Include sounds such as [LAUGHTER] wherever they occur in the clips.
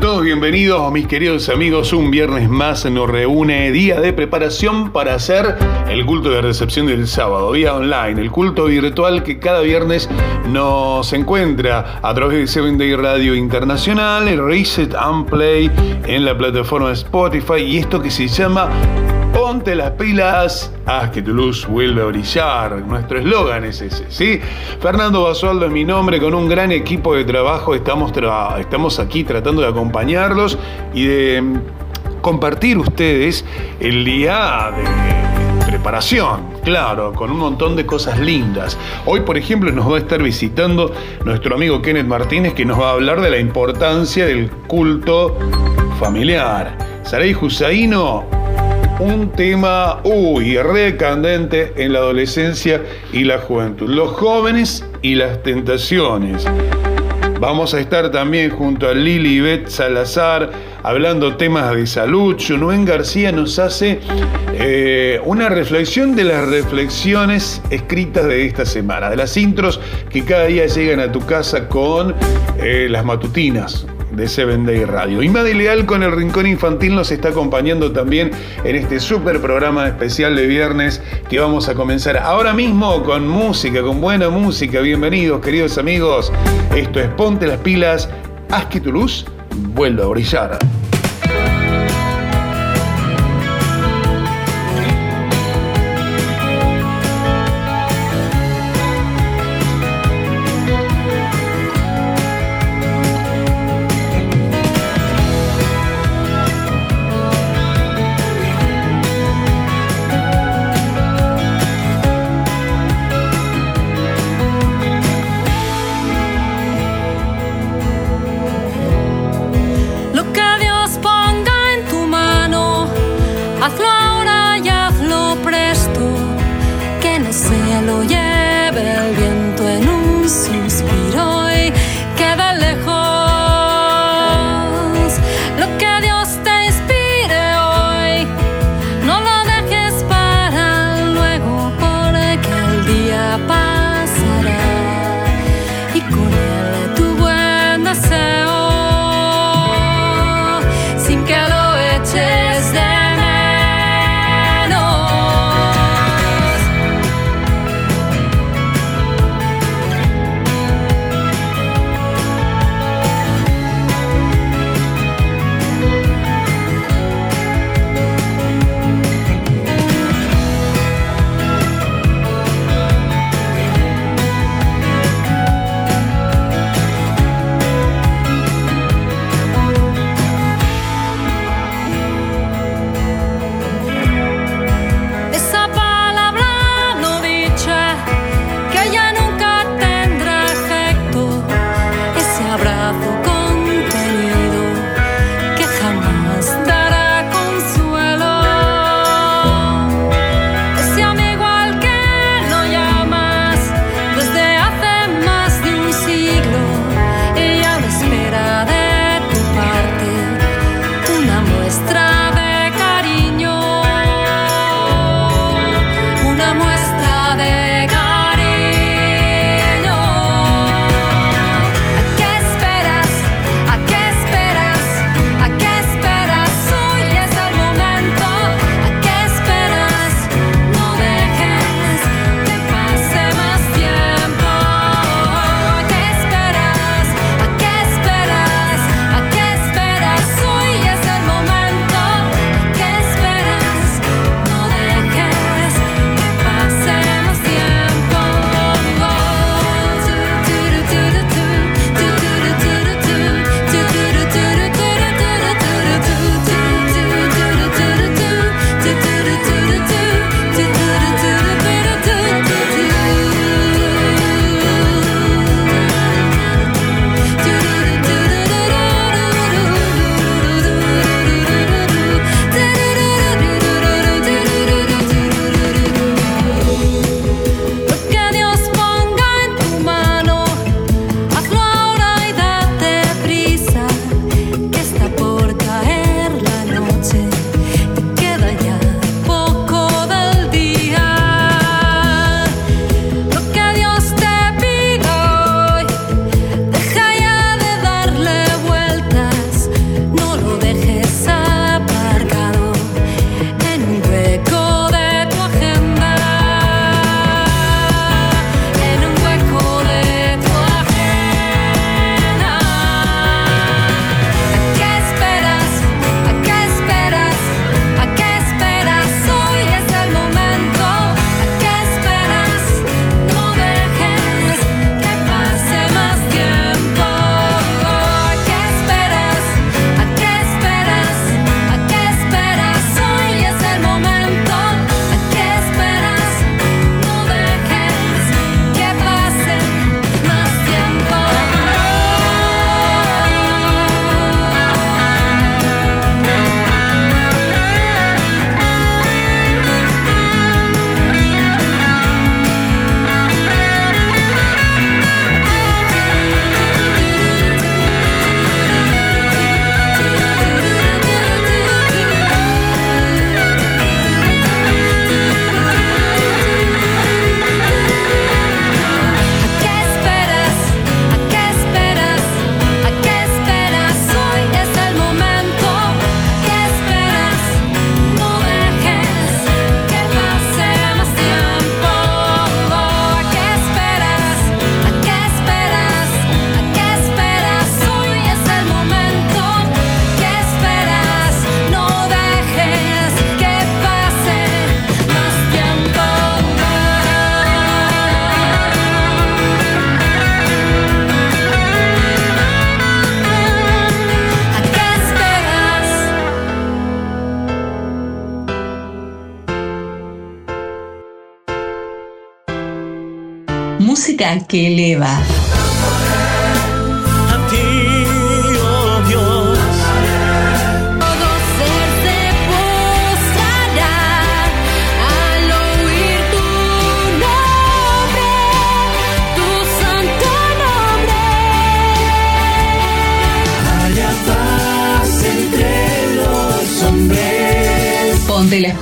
todos, bienvenidos mis queridos amigos. Un viernes más nos reúne día de preparación para hacer el culto de recepción del sábado, vía online, el culto virtual que cada viernes nos encuentra a través de Seven Day Radio Internacional, el Reset and Play en la plataforma Spotify y esto que se llama Ponte las pilas, haz que tu luz vuelva a brillar. Nuestro eslogan es ese, ¿sí? Fernando Basualdo es mi nombre, con un gran equipo de trabajo estamos, estamos aquí tratando de acompañarlos y de mm, compartir ustedes el día de preparación, claro, con un montón de cosas lindas. Hoy, por ejemplo, nos va a estar visitando nuestro amigo Kenneth Martínez, que nos va a hablar de la importancia del culto familiar. Saray Husaino, un tema, uy, recandente en la adolescencia y la juventud. Los jóvenes y las tentaciones. Vamos a estar también junto a Lili Beth Salazar hablando temas de salud. Junuen García nos hace eh, una reflexión de las reflexiones escritas de esta semana, de las intros que cada día llegan a tu casa con eh, las matutinas de Seven Day Radio. Y Madi Leal con el Rincón Infantil nos está acompañando también en este super programa especial de viernes que vamos a comenzar ahora mismo con música, con buena música. Bienvenidos, queridos amigos. Esto es Ponte las pilas, haz que tu luz vuelva a brillar.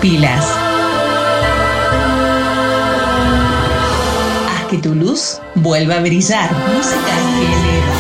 Pilas. Haz que tu luz vuelva a brillar. Música que eleva.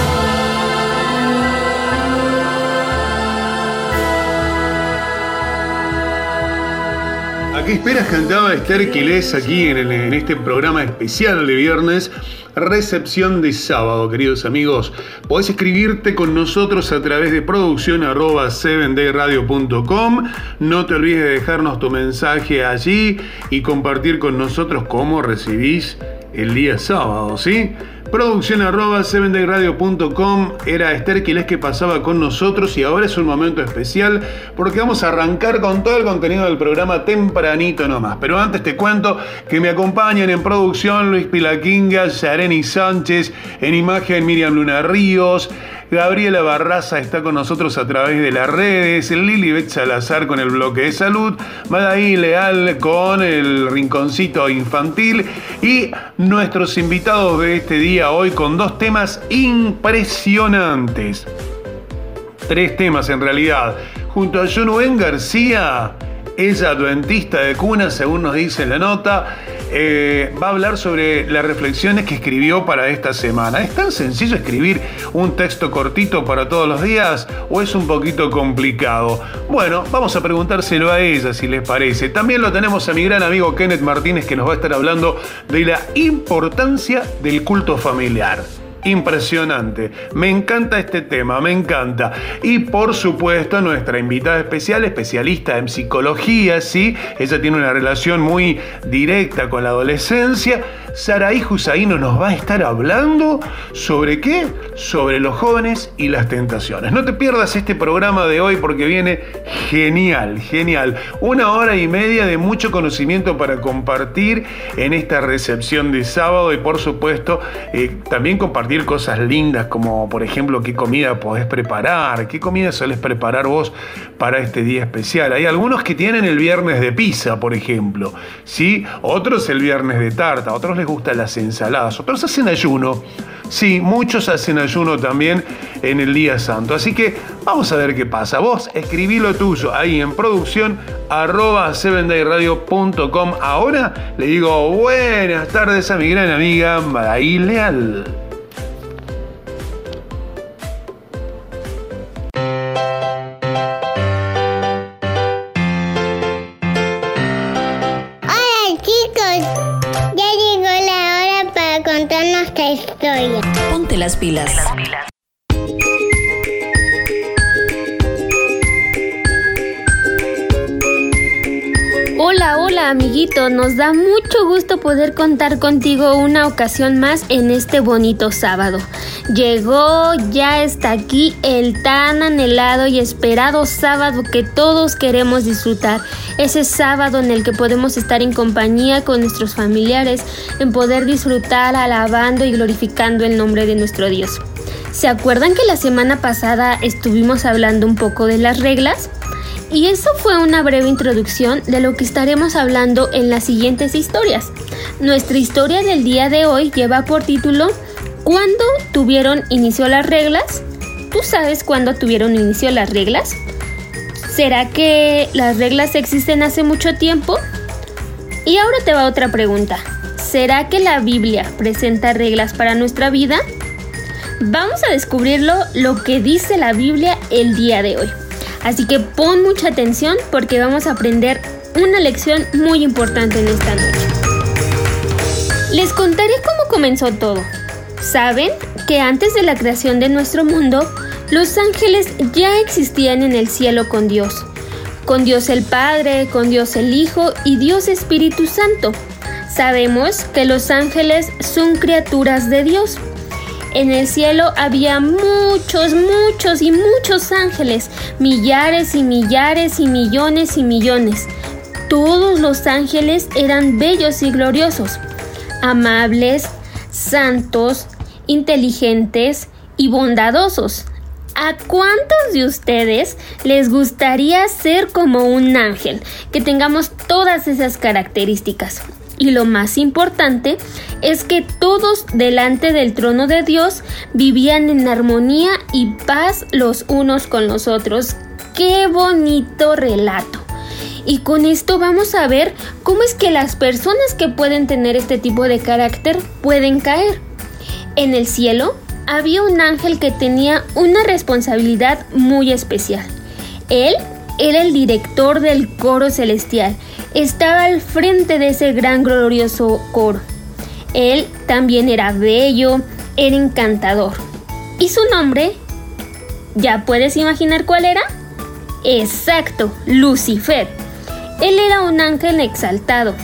¿A qué esperas cantaba Esther Quilés aquí en, en este programa especial de viernes? Recepción de sábado, queridos amigos. Podés escribirte con nosotros a través de producción arroba 7dayradio.com. No te olvides de dejarnos tu mensaje allí y compartir con nosotros cómo recibís el día sábado, ¿sí? Producción arroba 7dayradio.com era Esther Quiles que pasaba con nosotros y ahora es un momento especial porque vamos a arrancar con todo el contenido del programa tempranito nomás. Pero antes te cuento que me acompañan en producción Luis Pilaquinga, Yareni Sánchez, en imagen Miriam Luna Ríos, Gabriela Barraza está con nosotros a través de las redes, Lilibet Salazar con el bloque de salud, Madaí Leal con el rinconcito infantil y nuestros invitados de este día hoy con dos temas impresionantes. Tres temas en realidad. Junto a Junuen García, ella adventista de cuna, según nos dice la nota, eh, va a hablar sobre las reflexiones que escribió para esta semana. ¿Es tan sencillo escribir un texto cortito para todos los días o es un poquito complicado? Bueno, vamos a preguntárselo a ella si les parece. También lo tenemos a mi gran amigo Kenneth Martínez que nos va a estar hablando de la importancia del culto familiar impresionante. Me encanta este tema, me encanta. Y por supuesto, nuestra invitada especial, especialista en psicología, ¿sí? Ella tiene una relación muy directa con la adolescencia. Saraí Husaino nos va a estar hablando sobre qué? Sobre los jóvenes y las tentaciones. No te pierdas este programa de hoy porque viene genial, genial. Una hora y media de mucho conocimiento para compartir en esta recepción de sábado y por supuesto eh, también compartir cosas lindas como por ejemplo qué comida podés preparar, qué comida solés preparar vos para este día especial. Hay algunos que tienen el viernes de pizza, por ejemplo, ¿sí? Otros el viernes de tarta, otros les gustan las ensaladas, otros hacen ayuno. Sí, muchos hacen ayuno también en el día santo. Así que vamos a ver qué pasa. Vos escribí lo tuyo ahí en producción arroba 7dayradio.com. Ahora le digo buenas tardes a mi gran amiga Madaí Leal. Las pilas. Amiguito, nos da mucho gusto poder contar contigo una ocasión más en este bonito sábado. Llegó, ya está aquí el tan anhelado y esperado sábado que todos queremos disfrutar. Ese sábado en el que podemos estar en compañía con nuestros familiares, en poder disfrutar alabando y glorificando el nombre de nuestro Dios. ¿Se acuerdan que la semana pasada estuvimos hablando un poco de las reglas? Y eso fue una breve introducción de lo que estaremos hablando en las siguientes historias. Nuestra historia del día de hoy lleva por título ¿Cuándo tuvieron inicio las reglas? ¿Tú sabes cuándo tuvieron inicio las reglas? ¿Será que las reglas existen hace mucho tiempo? Y ahora te va otra pregunta. ¿Será que la Biblia presenta reglas para nuestra vida? Vamos a descubrirlo lo que dice la Biblia el día de hoy. Así que pon mucha atención porque vamos a aprender una lección muy importante en esta noche. Les contaré cómo comenzó todo. ¿Saben que antes de la creación de nuestro mundo, los ángeles ya existían en el cielo con Dios? Con Dios el Padre, con Dios el Hijo y Dios Espíritu Santo. Sabemos que los ángeles son criaturas de Dios. En el cielo había muchos, muchos y muchos ángeles, millares y millares y millones y millones. Todos los ángeles eran bellos y gloriosos, amables, santos, inteligentes y bondadosos. ¿A cuántos de ustedes les gustaría ser como un ángel? Que tengamos todas esas características. Y lo más importante es que todos delante del trono de Dios vivían en armonía y paz los unos con los otros. ¡Qué bonito relato! Y con esto vamos a ver cómo es que las personas que pueden tener este tipo de carácter pueden caer. En el cielo había un ángel que tenía una responsabilidad muy especial. Él era el director del coro celestial. Estaba al frente de ese gran glorioso coro. Él también era bello, era encantador. ¿Y su nombre? ¿Ya puedes imaginar cuál era? Exacto, Lucifer. Él era un ángel exaltado,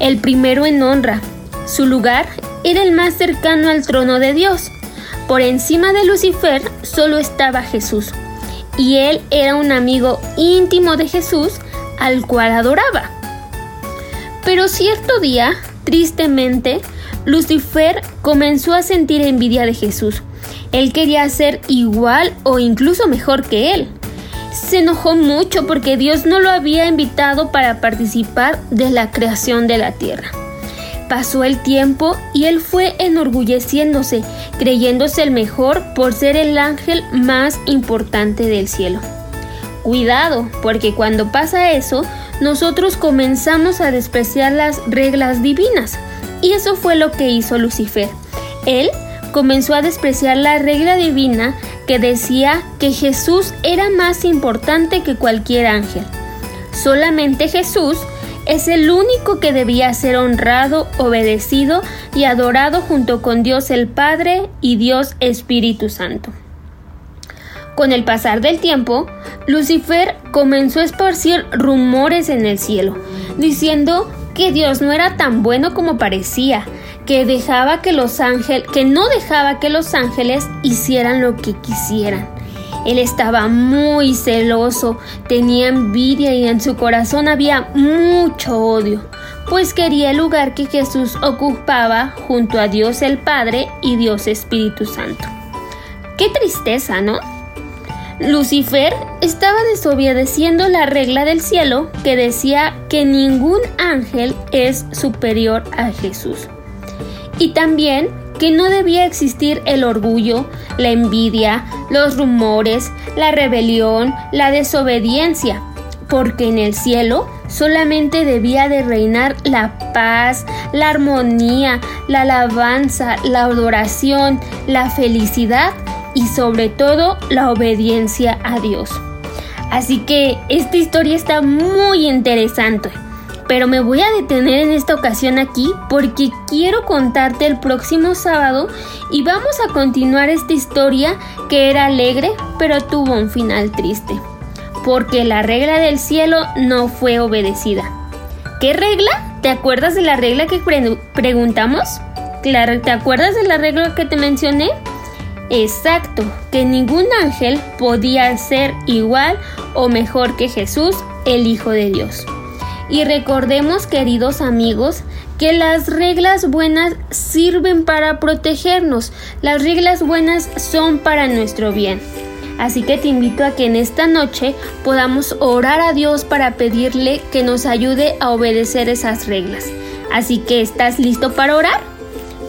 el primero en honra. Su lugar era el más cercano al trono de Dios. Por encima de Lucifer solo estaba Jesús, y él era un amigo íntimo de Jesús al cual adoraba. Pero cierto día, tristemente, Lucifer comenzó a sentir envidia de Jesús. Él quería ser igual o incluso mejor que él. Se enojó mucho porque Dios no lo había invitado para participar de la creación de la tierra. Pasó el tiempo y él fue enorgulleciéndose, creyéndose el mejor por ser el ángel más importante del cielo. Cuidado, porque cuando pasa eso, nosotros comenzamos a despreciar las reglas divinas. Y eso fue lo que hizo Lucifer. Él comenzó a despreciar la regla divina que decía que Jesús era más importante que cualquier ángel. Solamente Jesús es el único que debía ser honrado, obedecido y adorado junto con Dios el Padre y Dios Espíritu Santo. Con el pasar del tiempo, Lucifer comenzó a esparcir rumores en el cielo, diciendo que Dios no era tan bueno como parecía, que dejaba que los ángeles, que no dejaba que los ángeles hicieran lo que quisieran. Él estaba muy celoso, tenía envidia y en su corazón había mucho odio, pues quería el lugar que Jesús ocupaba junto a Dios el Padre y Dios Espíritu Santo. Qué tristeza, ¿no? Lucifer estaba desobedeciendo la regla del cielo que decía que ningún ángel es superior a Jesús. Y también que no debía existir el orgullo, la envidia, los rumores, la rebelión, la desobediencia, porque en el cielo solamente debía de reinar la paz, la armonía, la alabanza, la adoración, la felicidad y sobre todo la obediencia a Dios. Así que esta historia está muy interesante pero me voy a detener en esta ocasión aquí porque quiero contarte el próximo sábado y vamos a continuar esta historia que era alegre pero tuvo un final triste, porque la regla del cielo no fue obedecida. ¿Qué regla? ¿Te acuerdas de la regla que preguntamos? Claro, ¿te acuerdas de la regla que te mencioné? Exacto, que ningún ángel podía ser igual o mejor que Jesús, el Hijo de Dios. Y recordemos, queridos amigos, que las reglas buenas sirven para protegernos. Las reglas buenas son para nuestro bien. Así que te invito a que en esta noche podamos orar a Dios para pedirle que nos ayude a obedecer esas reglas. Así que, ¿estás listo para orar?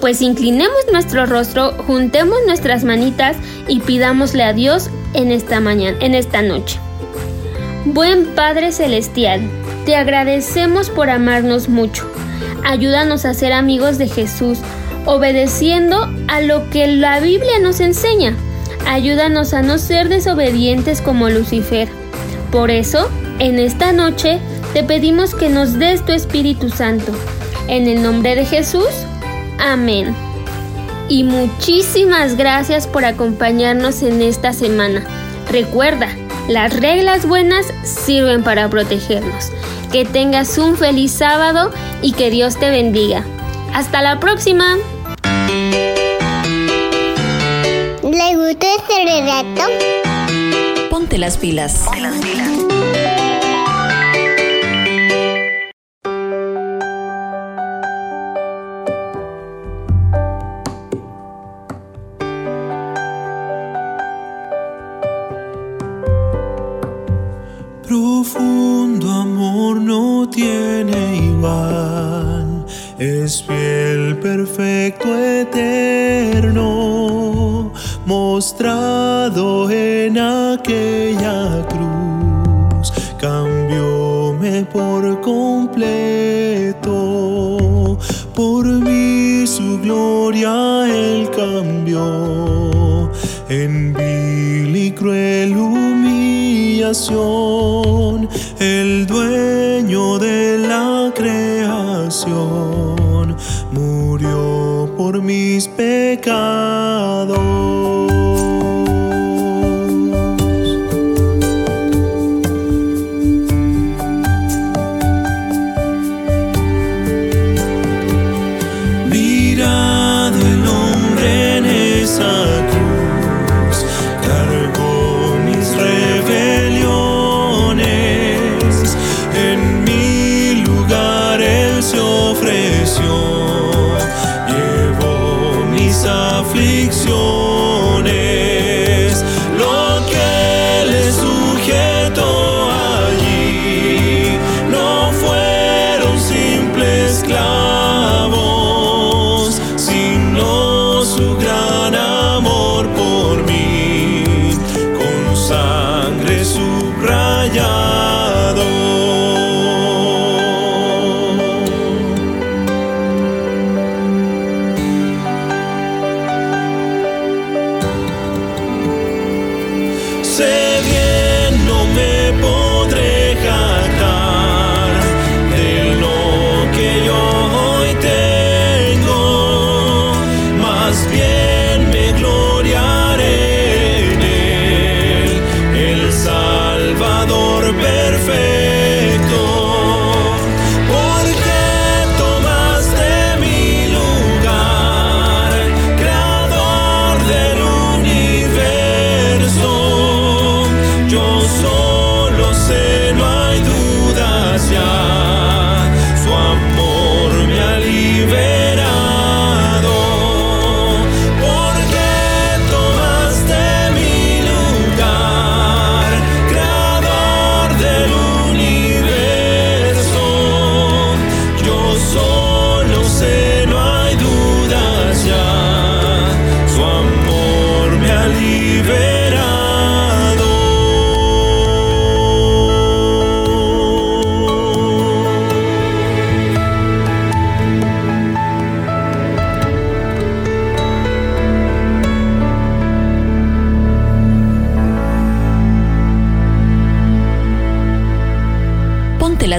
Pues inclinemos nuestro rostro, juntemos nuestras manitas y pidámosle a Dios en esta mañana, en esta noche. Buen Padre Celestial, te agradecemos por amarnos mucho. Ayúdanos a ser amigos de Jesús, obedeciendo a lo que la Biblia nos enseña. Ayúdanos a no ser desobedientes como Lucifer. Por eso, en esta noche, te pedimos que nos des tu Espíritu Santo. En el nombre de Jesús, amén. Y muchísimas gracias por acompañarnos en esta semana. Recuerda, las reglas buenas sirven para protegernos. Que tengas un feliz sábado y que Dios te bendiga. Hasta la próxima. ¿Le gustó este relato? Ponte las pilas. Ponte las pilas. Fiel, perfecto, eterno, mostrado en aquella cruz, cambióme por completo, por mí su gloria él cambió. En vil y cruel humillación, el dueño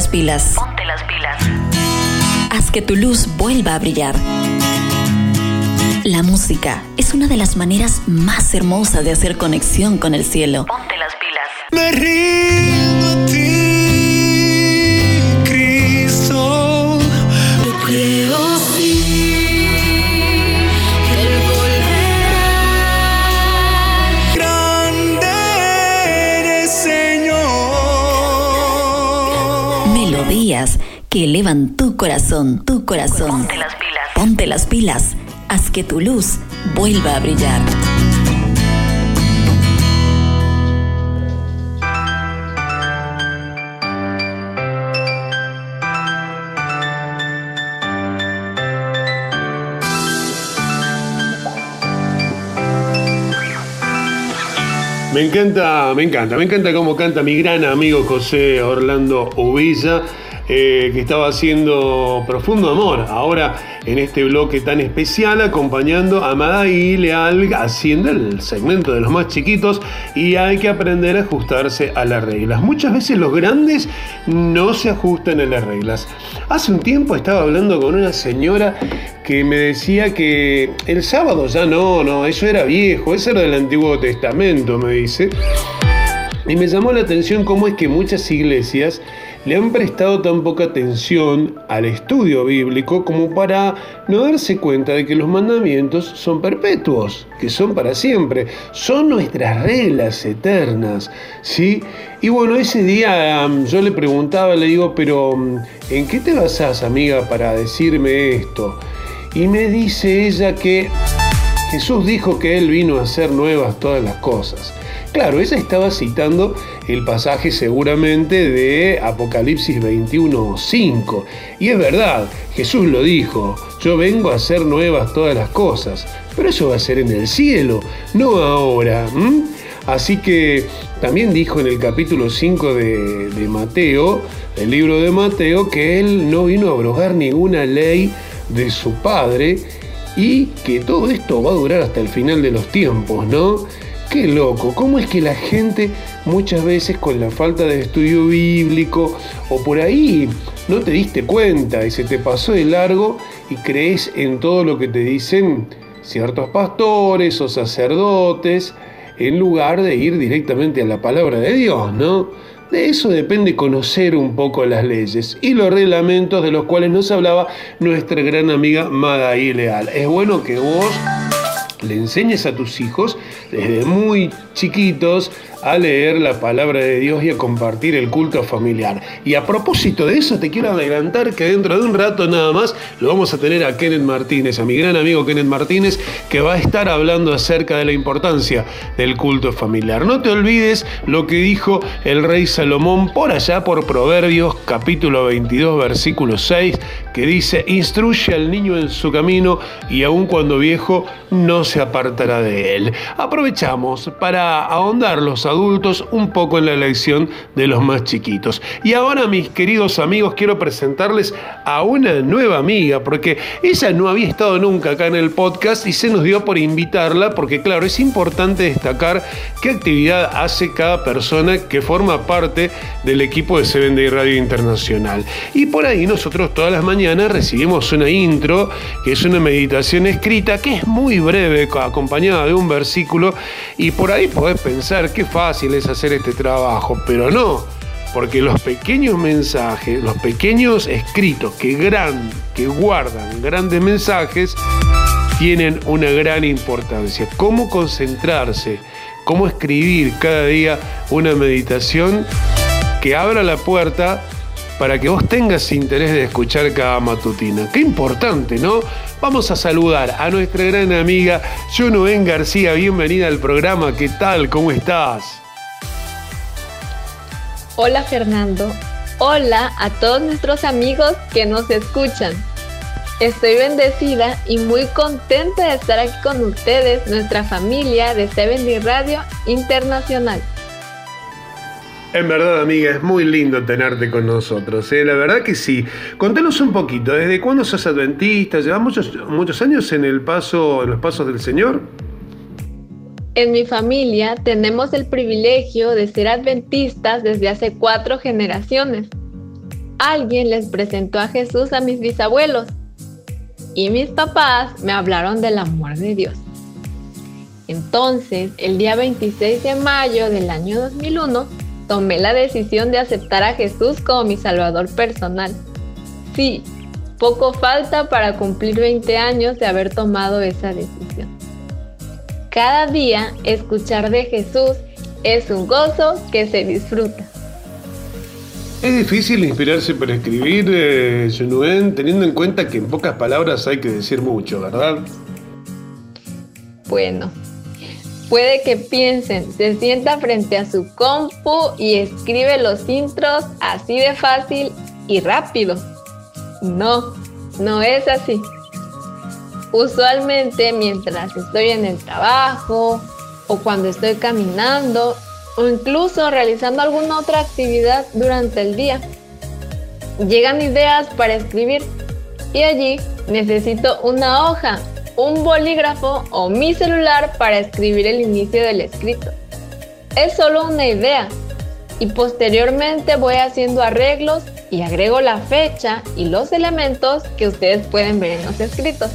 pilas. Ponte las pilas. Haz que tu luz vuelva a brillar. La música es una de las maneras más hermosas de hacer conexión con el cielo. Ponte las pilas. Me rindo que elevan tu corazón, tu corazón. Ponte las pilas. Ponte las pilas. Haz que tu luz vuelva a brillar. Me encanta, me encanta, me encanta cómo canta mi gran amigo José Orlando Uvilla, eh, que estaba haciendo Profundo Amor, ahora en este bloque tan especial, acompañando a Madai Leal haciendo el segmento de los más chiquitos y hay que aprender a ajustarse a las reglas. Muchas veces los grandes no se ajustan a las reglas. Hace un tiempo estaba hablando con una señora que me decía que el sábado ya no, no, eso era viejo, eso era del Antiguo Testamento, me dice. Y me llamó la atención cómo es que muchas iglesias le han prestado tan poca atención al estudio bíblico como para no darse cuenta de que los mandamientos son perpetuos, que son para siempre, son nuestras reglas eternas, ¿sí? Y bueno, ese día um, yo le preguntaba, le digo, pero um, ¿en qué te basás, amiga, para decirme esto? Y me dice ella que Jesús dijo que Él vino a hacer nuevas todas las cosas. Claro, ella estaba citando el pasaje seguramente de Apocalipsis 21.5. Y es verdad, Jesús lo dijo, yo vengo a hacer nuevas todas las cosas, pero eso va a ser en el cielo, no ahora. Así que también dijo en el capítulo 5 de, Mateo, el libro de Mateo, que él no vino a abrogar ninguna ley de su padre y que todo esto va a durar hasta el final de los tiempos, ¿no? Qué loco, ¿cómo es que la gente muchas veces con la falta de estudio bíblico o por ahí no te diste cuenta y se te pasó de largo y crees en todo lo que te dicen ciertos pastores o sacerdotes en lugar de ir directamente a la palabra de Dios, ¿no? De eso depende conocer un poco las leyes y los reglamentos de los cuales nos hablaba nuestra gran amiga Madaí Leal. Es bueno que vos le enseñes a tus hijos desde muy chiquitos a leer la palabra de Dios y a compartir el culto familiar. Y a propósito de eso, te quiero adelantar que dentro de un rato nada más lo vamos a tener a Kenneth Martínez, a mi gran amigo Kenneth Martínez, que va a estar hablando acerca de la importancia del culto familiar. No te olvides lo que dijo el rey Salomón por allá por Proverbios capítulo 22 versículo 6, que dice, instruye al niño en su camino y aun cuando viejo no se apartará de él. Aprovechamos para ahondar los adultos un poco en la elección de los más chiquitos. Y ahora, mis queridos amigos, quiero presentarles a una nueva amiga, porque ella no había estado nunca acá en el podcast y se nos dio por invitarla, porque claro, es importante destacar qué actividad hace cada persona que forma parte del equipo de Seven Day Radio Internacional. Y por ahí nosotros todas las mañanas recibimos una intro, que es una meditación escrita, que es muy breve, acompañada de un versículo, y por ahí podés pensar que fácil es hacer este trabajo, pero no, porque los pequeños mensajes, los pequeños escritos que, gran, que guardan grandes mensajes, tienen una gran importancia. Cómo concentrarse, cómo escribir cada día una meditación que abra la puerta para que vos tengas interés de escuchar cada matutina. Qué importante, ¿no? Vamos a saludar a nuestra gran amiga Junoen García. Bienvenida al programa. ¿Qué tal? ¿Cómo estás? Hola Fernando. Hola a todos nuestros amigos que nos escuchan. Estoy bendecida y muy contenta de estar aquí con ustedes, nuestra familia de Seven Radio Internacional. En verdad, amiga, es muy lindo tenerte con nosotros. ¿eh? La verdad que sí. Contanos un poquito, ¿desde cuándo sos adventista? ¿Llevas muchos, muchos años en, el paso, en los pasos del Señor? En mi familia tenemos el privilegio de ser adventistas desde hace cuatro generaciones. Alguien les presentó a Jesús a mis bisabuelos y mis papás me hablaron del amor de Dios. Entonces, el día 26 de mayo del año 2001, tomé la decisión de aceptar a Jesús como mi Salvador personal. Sí, poco falta para cumplir 20 años de haber tomado esa decisión. Cada día escuchar de Jesús es un gozo que se disfruta. Es difícil inspirarse para escribir, eh, teniendo en cuenta que en pocas palabras hay que decir mucho, ¿verdad? Bueno, Puede que piensen, se sienta frente a su compu y escribe los intros así de fácil y rápido. No, no es así. Usualmente mientras estoy en el trabajo o cuando estoy caminando o incluso realizando alguna otra actividad durante el día, llegan ideas para escribir y allí necesito una hoja un bolígrafo o mi celular para escribir el inicio del escrito. Es solo una idea y posteriormente voy haciendo arreglos y agrego la fecha y los elementos que ustedes pueden ver en los escritos.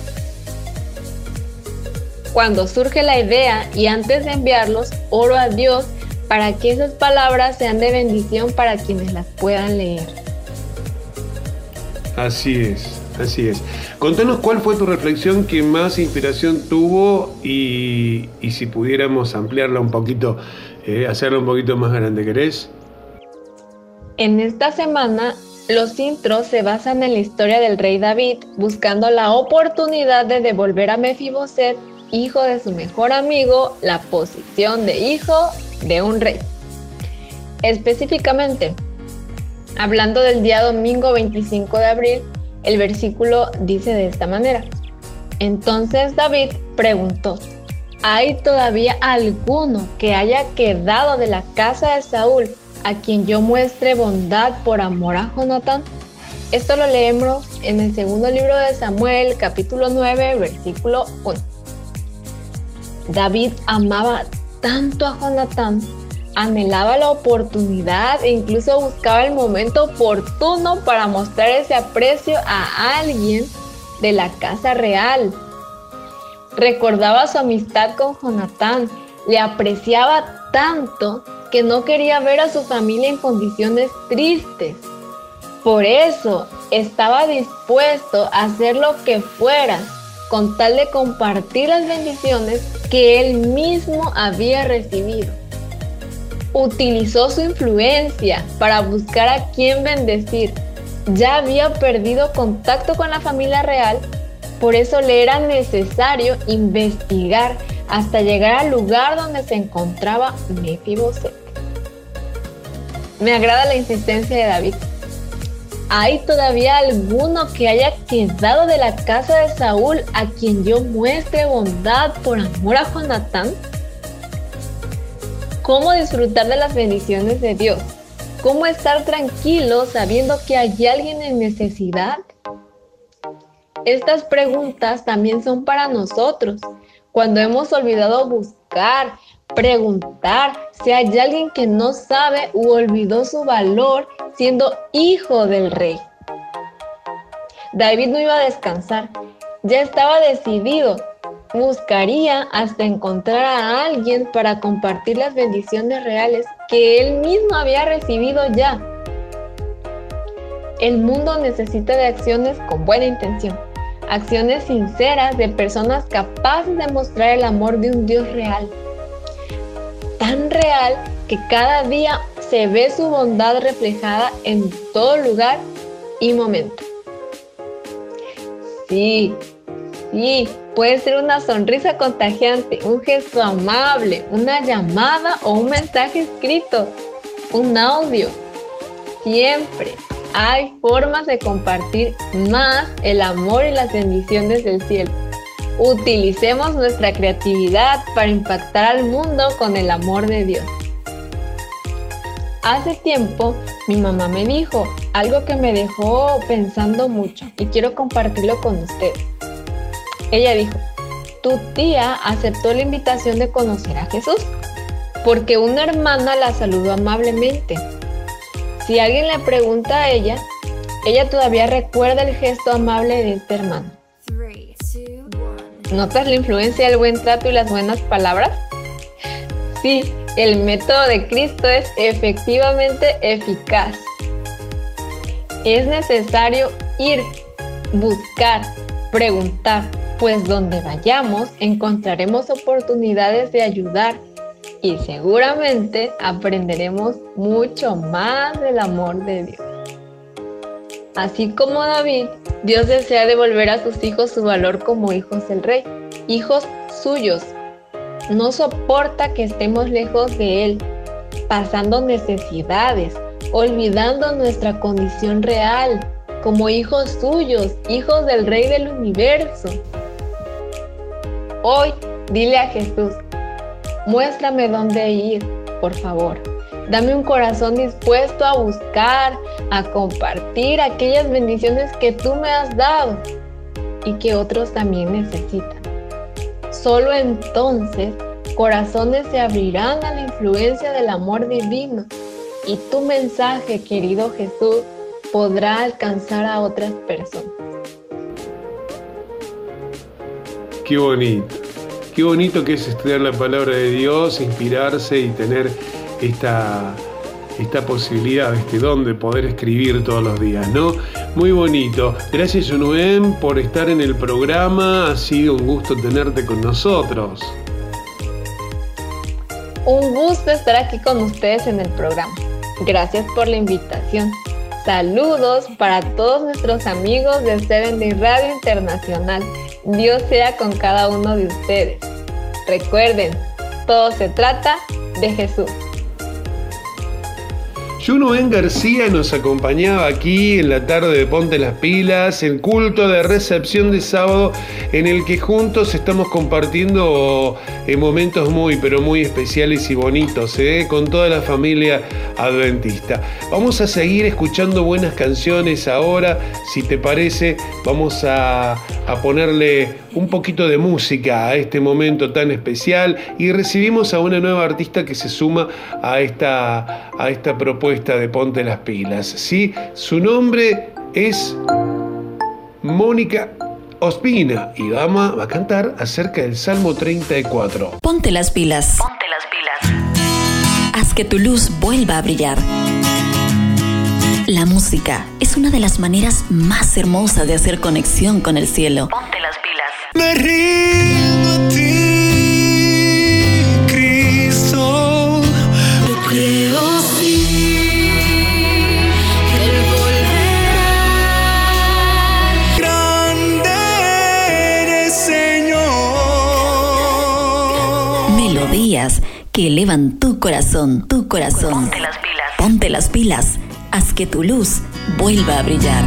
Cuando surge la idea y antes de enviarlos, oro a Dios para que esas palabras sean de bendición para quienes las puedan leer. Así es. Así es. Contanos cuál fue tu reflexión que más inspiración tuvo y, si pudiéramos ampliarla un poquito, eh, hacerla un poquito más grande, ¿querés? En esta semana, los intros se basan en la historia del rey David buscando la oportunidad de devolver a Mefiboset, hijo de su mejor amigo, la posición de hijo de un rey. Específicamente, hablando del día domingo 25 de abril, el versículo dice de esta manera. Entonces David preguntó, ¿hay todavía alguno que haya quedado de la casa de Saúl a quien yo muestre bondad por amor a Jonatán? Esto lo leemos en el segundo libro de Samuel, capítulo 9, versículo 1. David amaba tanto a Jonatán, anhelaba la oportunidad e incluso buscaba el momento oportuno para mostrar ese aprecio a alguien de la casa real. Recordaba su amistad con Jonatán, le apreciaba tanto que no quería ver a su familia en condiciones tristes. Por eso estaba dispuesto a hacer lo que fuera con tal de compartir las bendiciones que él mismo había recibido. Utilizó su influencia para buscar a quien bendecir. Ya había perdido contacto con la familia real, por eso le era necesario investigar hasta llegar al lugar donde se encontraba Mefiboset. Me agrada la insistencia de David ¿Hay todavía alguno que haya quedado de la casa de Saúl a quien yo muestre bondad por amor a Jonatán? ¿Cómo disfrutar de las bendiciones de Dios? ¿Cómo estar tranquilo sabiendo que hay alguien en necesidad? Estas preguntas también son para nosotros, cuando hemos olvidado buscar, preguntar si hay alguien que no sabe u olvidó su valor siendo hijo del rey. David no iba a descansar, ya estaba decidido. Buscaría hasta encontrar a alguien para compartir las bendiciones reales que él mismo había recibido ya. El mundo necesita de acciones con buena intención, acciones sinceras de personas capaces de mostrar el amor de un Dios real. Tan real que cada día se ve su bondad reflejada en todo lugar y momento. Sí, sí, puede ser una sonrisa contagiante, un gesto amable, una llamada o un mensaje escrito, un audio. Siempre hay formas de compartir más el amor y las bendiciones del cielo. Utilicemos nuestra creatividad para impactar al mundo con el amor de Dios. Hace tiempo mi mamá me dijo algo que me dejó pensando mucho y quiero compartirlo con ustedes. Ella dijo, tu tía aceptó la invitación de conocer a Jesús porque una hermana la saludó amablemente. Si alguien le pregunta a ella, ella todavía recuerda el gesto amable de este hermano. ¿Notas la influencia del buen trato y las buenas palabras? Sí, el método de Cristo es efectivamente eficaz. Es necesario ir, buscar, preguntar, pues donde vayamos encontraremos oportunidades de ayudar y seguramente aprenderemos mucho más del amor de Dios. Así como David, Dios desea devolver a sus hijos su valor como hijos del rey, hijos suyos, no soporta que estemos lejos de Él, pasando necesidades, olvidando nuestra condición real como hijos suyos, hijos del Rey del universo. Hoy dile a Jesús, muéstrame dónde ir, por favor. Dame un corazón dispuesto a buscar, a compartir aquellas bendiciones que tú me has dado y que otros también necesitan. Solo entonces corazones se abrirán a la influencia del amor divino y tu mensaje, querido Jesús, podrá alcanzar a otras personas. Qué bonito, qué bonito que es estudiar la palabra de Dios, inspirarse y tener esta, esta posibilidad, este don de poder escribir todos los días, ¿no? Muy bonito. Gracias, Unuem, por estar en el programa. Ha sido un gusto tenerte con nosotros. Un gusto estar aquí con ustedes en el programa. Gracias por la invitación. Saludos para todos nuestros amigos de Seven Day Radio Internacional. Dios sea con cada uno de ustedes. Recuerden, todo se trata de Jesús. Juno Ben García nos acompañaba aquí en la tarde de Ponte las Pilas, el culto de recepción de sábado en el que juntos estamos compartiendo eh, momentos muy, pero muy especiales y bonitos eh, con toda la familia adventista. Vamos a seguir escuchando buenas canciones ahora, si te parece, vamos a, a ponerle un poquito de música a este momento tan especial y recibimos a una nueva artista que se suma a esta, a esta propuesta de Ponte las Pilas. ¿sí? Su nombre es Mónica Ospina y Dama va a cantar acerca del Salmo 34. Ponte las pilas. Ponte las pilas. Haz que tu luz vuelva a brillar. La música es una de las maneras más hermosas de hacer conexión con el cielo. Ponte las pilas. Me Melodías que elevan tu corazón, tu corazón. Ponte las pilas. Ponte las pilas. Haz que tu luz vuelva a brillar.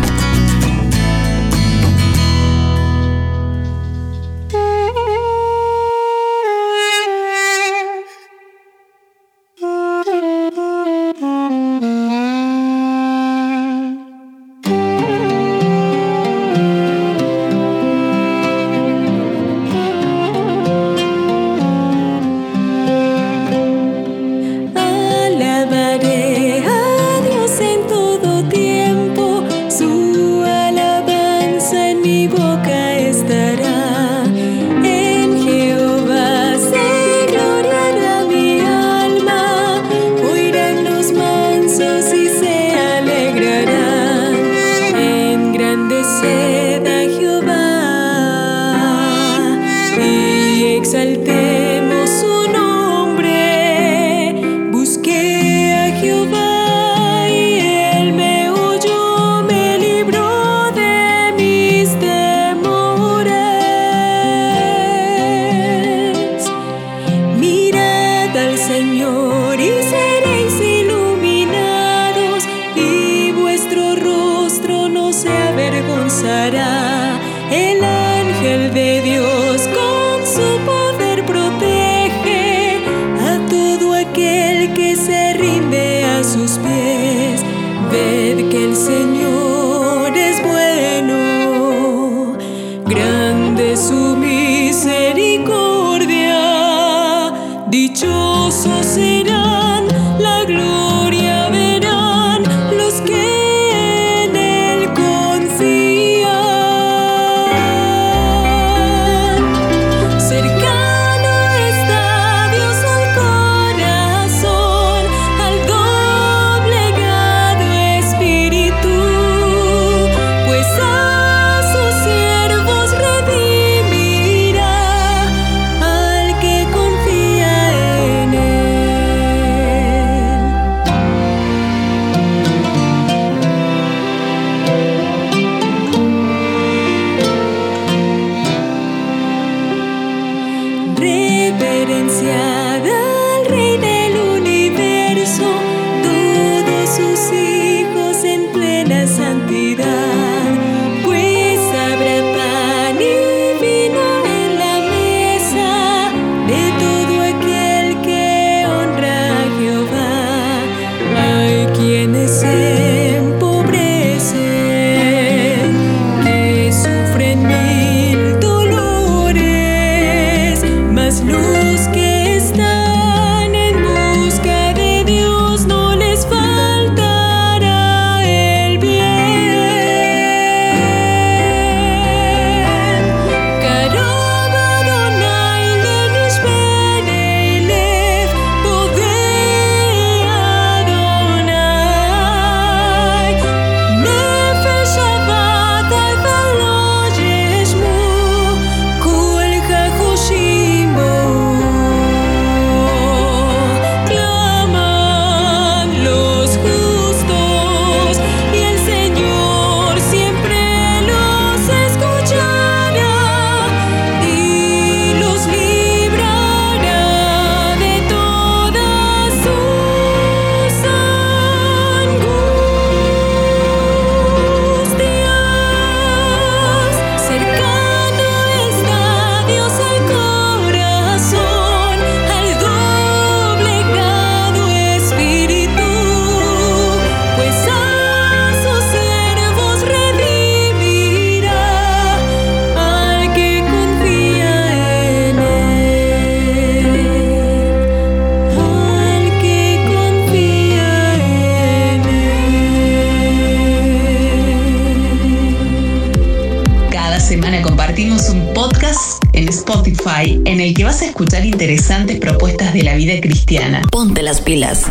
Cristiana. Ponte las pilas.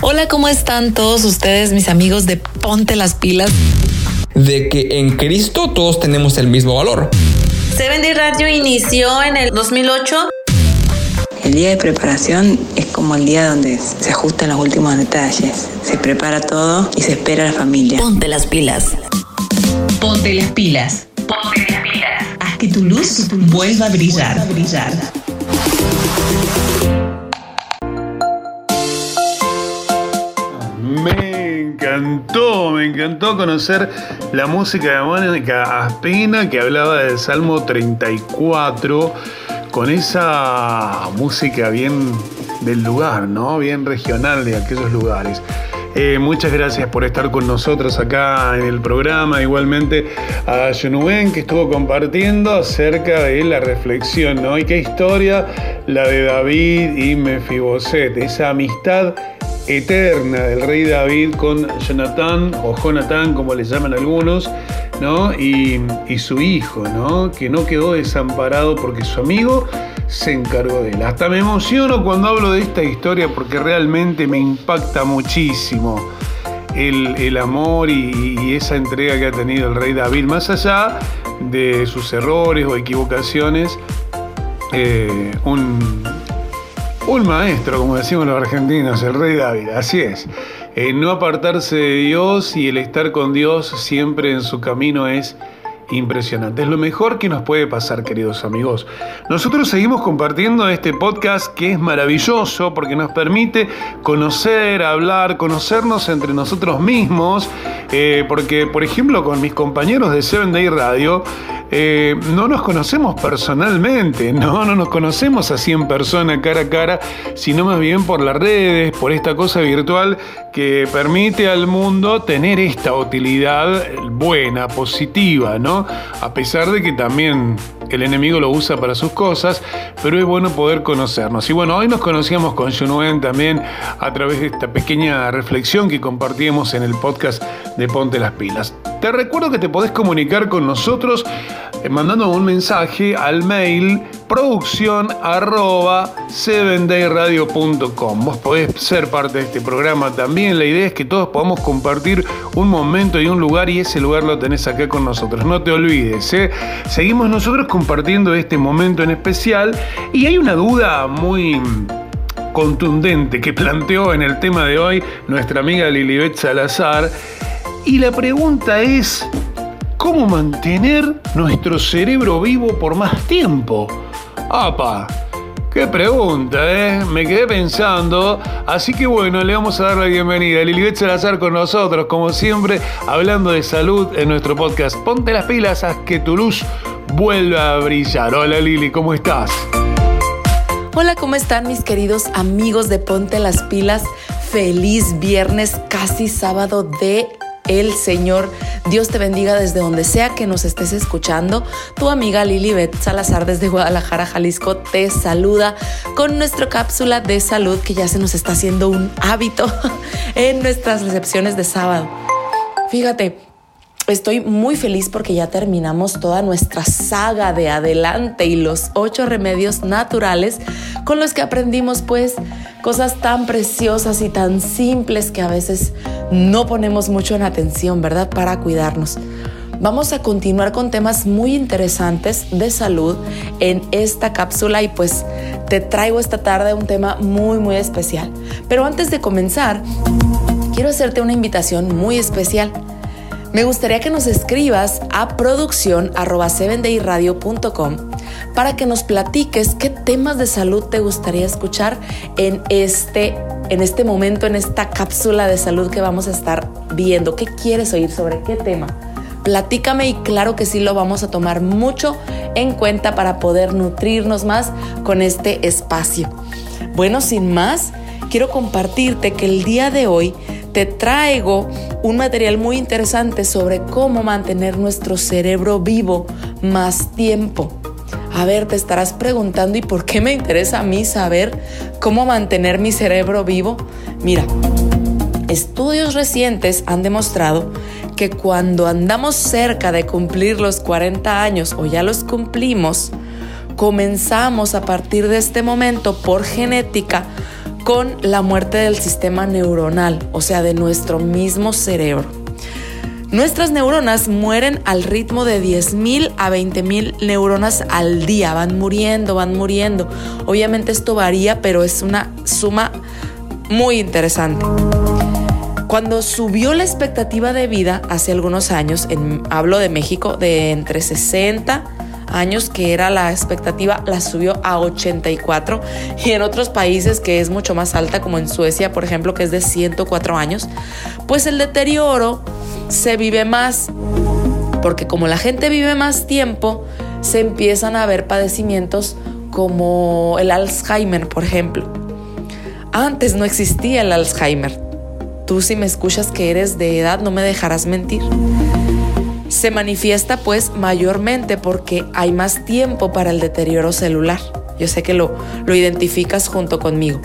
Hola, ¿cómo están todos ustedes, mis amigos de Ponte las pilas? De que en Cristo todos tenemos el mismo valor. Seven Day Radio inició en el 2008. El día de preparación es como el día donde se ajustan los últimos detalles. Se prepara todo y se espera a la familia. Ponte las pilas. Ponte las pilas. Ponte las pilas. Haz que tu luz vuelva a brillar. brillar. Encantó, me encantó conocer la música de Mónica Aspina que hablaba del Salmo 34 con esa música bien del lugar, ¿no? Bien regional de aquellos lugares. Eh, muchas gracias por estar con nosotros acá en el programa. Igualmente a Yunuben que estuvo compartiendo acerca de la reflexión, ¿no? Y qué historia la de David y Mefiboset, esa amistad eterna del rey David con Jonathan o Jonathan, como le llaman algunos, ¿no? Y, su hijo, ¿no? Que no quedó desamparado porque su amigo se encargó de él. Hasta me emociono cuando hablo de esta historia porque realmente me impacta muchísimo el, amor y, esa entrega que ha tenido el rey David, más allá de sus errores o equivocaciones. Eh, un maestro, como decimos los argentinos, el rey David, así es. Eh, no apartarse de Dios y el estar con Dios siempre en su camino es impresionante. Es lo mejor que nos puede pasar, queridos amigos. Nosotros seguimos compartiendo este podcast que es maravilloso porque nos permite conocer, hablar, conocernos entre nosotros mismos. Eh, porque, por ejemplo, con mis compañeros de Seven Day Radio, eh, no nos conocemos personalmente, [LAUGHS] no, no nos conocemos así en persona, cara a cara, sino más bien por las redes, por esta cosa virtual que permite al mundo tener esta utilidad buena, positiva, ¿no? A pesar de que también el enemigo lo usa para sus cosas, pero es bueno poder conocernos. Y bueno, hoy nos conocíamos con Junuen también a través de esta pequeña reflexión que compartíamos en el podcast de Ponte las Pilas. Te recuerdo que te podés comunicar con nosotros eh, mandando un mensaje al mail producción arroba 7dayradio.com. Vos podés ser parte de este programa también. La idea es que todos podamos compartir un momento y un lugar y ese lugar lo tenés acá con nosotros. No te olvides, ¿eh? Seguimos nosotros compartiendo este momento en especial y hay una duda muy contundente que planteó en el tema de hoy nuestra amiga Lilibet Salazar. Y la pregunta es, ¿cómo mantener nuestro cerebro vivo por más tiempo? ¡Apa! Qué pregunta, ¿eh? Me quedé pensando. Así que bueno, le vamos a dar la bienvenida a Lilibet Salazar con nosotros, como siempre, hablando de salud en nuestro podcast. Ponte las pilas, haz que tu luz vuelva a brillar. Hola Lili, ¿cómo estás? Hola, ¿cómo están mis queridos amigos de Ponte las pilas? Feliz viernes, casi sábado de el Señor. Dios te bendiga desde donde sea que nos estés escuchando. Tu amiga Lilibet Salazar desde Guadalajara, Jalisco, te saluda con nuestra cápsula de salud que ya se nos está haciendo un hábito [LAUGHS] en nuestras recepciones de sábado. Fíjate, Estoy muy feliz porque ya terminamos toda nuestra saga de adelante y los ocho remedios naturales con los que aprendimos pues cosas tan preciosas y tan simples que a veces no ponemos mucho en atención, ¿verdad? Para cuidarnos. Vamos a continuar con temas muy interesantes de salud en esta cápsula y pues te traigo esta tarde un tema muy muy especial. Pero antes de comenzar, quiero hacerte una invitación muy especial. Me gustaría que nos escribas a producción para que nos platiques qué temas de salud te gustaría escuchar en este, en este momento, en esta cápsula de salud que vamos a estar viendo. ¿Qué quieres oír sobre qué tema? Platícame y claro que sí lo vamos a tomar mucho en cuenta para poder nutrirnos más con este espacio. Bueno, sin más, quiero compartirte que el día de hoy te traigo un material muy interesante sobre cómo mantener nuestro cerebro vivo más tiempo. A ver, te estarás preguntando, ¿y por qué me interesa a mí saber cómo mantener mi cerebro vivo? Mira, estudios recientes han demostrado que cuando andamos cerca de cumplir los 40 años o ya los cumplimos, comenzamos a partir de este momento por genética con la muerte del sistema neuronal, o sea, de nuestro mismo cerebro. Nuestras neuronas mueren al ritmo de 10.000 a 20.000 neuronas al día, van muriendo, van muriendo. Obviamente esto varía, pero es una suma muy interesante. Cuando subió la expectativa de vida hace algunos años, hablo de México, de entre 60 años que era la expectativa, la subió a 84 y en otros países que es mucho más alta, como en Suecia, por ejemplo, que es de 104 años, pues el deterioro se vive más, porque como la gente vive más tiempo, se empiezan a ver padecimientos como el Alzheimer, por ejemplo. Antes no existía el Alzheimer. Tú si me escuchas que eres de edad no me dejarás mentir. Se manifiesta pues mayormente porque hay más tiempo para el deterioro celular. Yo sé que lo, lo identificas junto conmigo.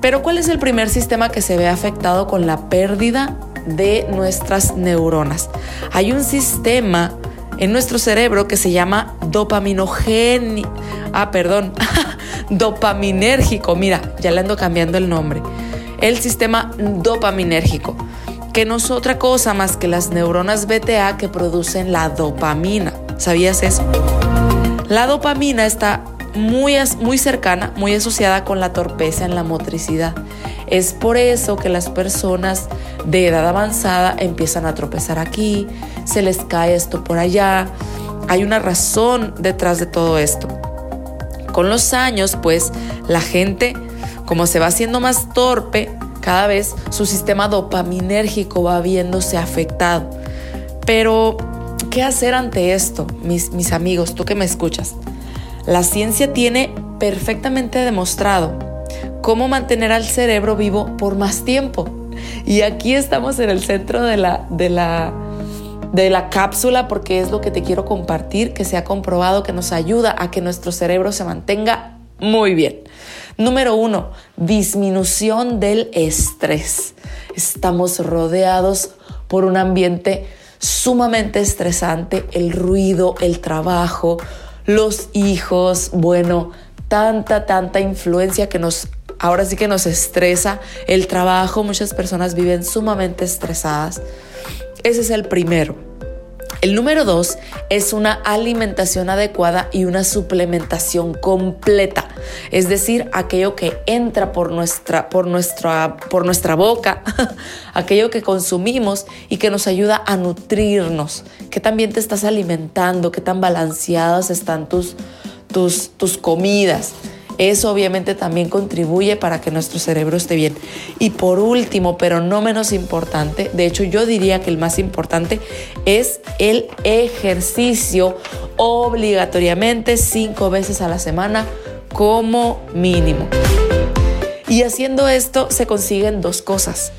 Pero ¿cuál es el primer sistema que se ve afectado con la pérdida de nuestras neuronas? Hay un sistema en nuestro cerebro que se llama dopaminogénico. Ah, perdón. [LAUGHS] dopaminérgico. Mira, ya le ando cambiando el nombre. El sistema dopaminérgico que no es otra cosa más que las neuronas BTA que producen la dopamina. ¿Sabías eso? La dopamina está muy, muy cercana, muy asociada con la torpeza en la motricidad. Es por eso que las personas de edad avanzada empiezan a tropezar aquí, se les cae esto por allá. Hay una razón detrás de todo esto. Con los años, pues, la gente, como se va haciendo más torpe, cada vez su sistema dopaminérgico va viéndose afectado. Pero, ¿qué hacer ante esto, mis, amigos, tú que me escuchas? La ciencia tiene perfectamente demostrado cómo mantener al cerebro vivo por más tiempo. Y aquí estamos en el centro de la, de la, de la cápsula porque es lo que te quiero compartir, que se ha comprobado que nos ayuda a que nuestro cerebro se mantenga muy bien. Número uno, disminución del estrés. Estamos rodeados por un ambiente sumamente estresante, el ruido, el trabajo, los hijos, bueno, tanta, tanta influencia que nos, ahora sí que nos estresa, el trabajo, muchas personas viven sumamente estresadas. Ese es el primero. El número dos es una alimentación adecuada y una suplementación completa, es decir, aquello que entra por nuestra, por nuestra, por nuestra boca, [LAUGHS] aquello que consumimos y que nos ayuda a nutrirnos. ¿Qué también te estás alimentando? ¿Qué tan balanceadas están tus, tus, tus comidas? Eso obviamente también contribuye para que nuestro cerebro esté bien. Y por último, pero no menos importante, de hecho yo diría que el más importante es el ejercicio obligatoriamente cinco veces a la semana como mínimo. Y haciendo esto se consiguen dos cosas.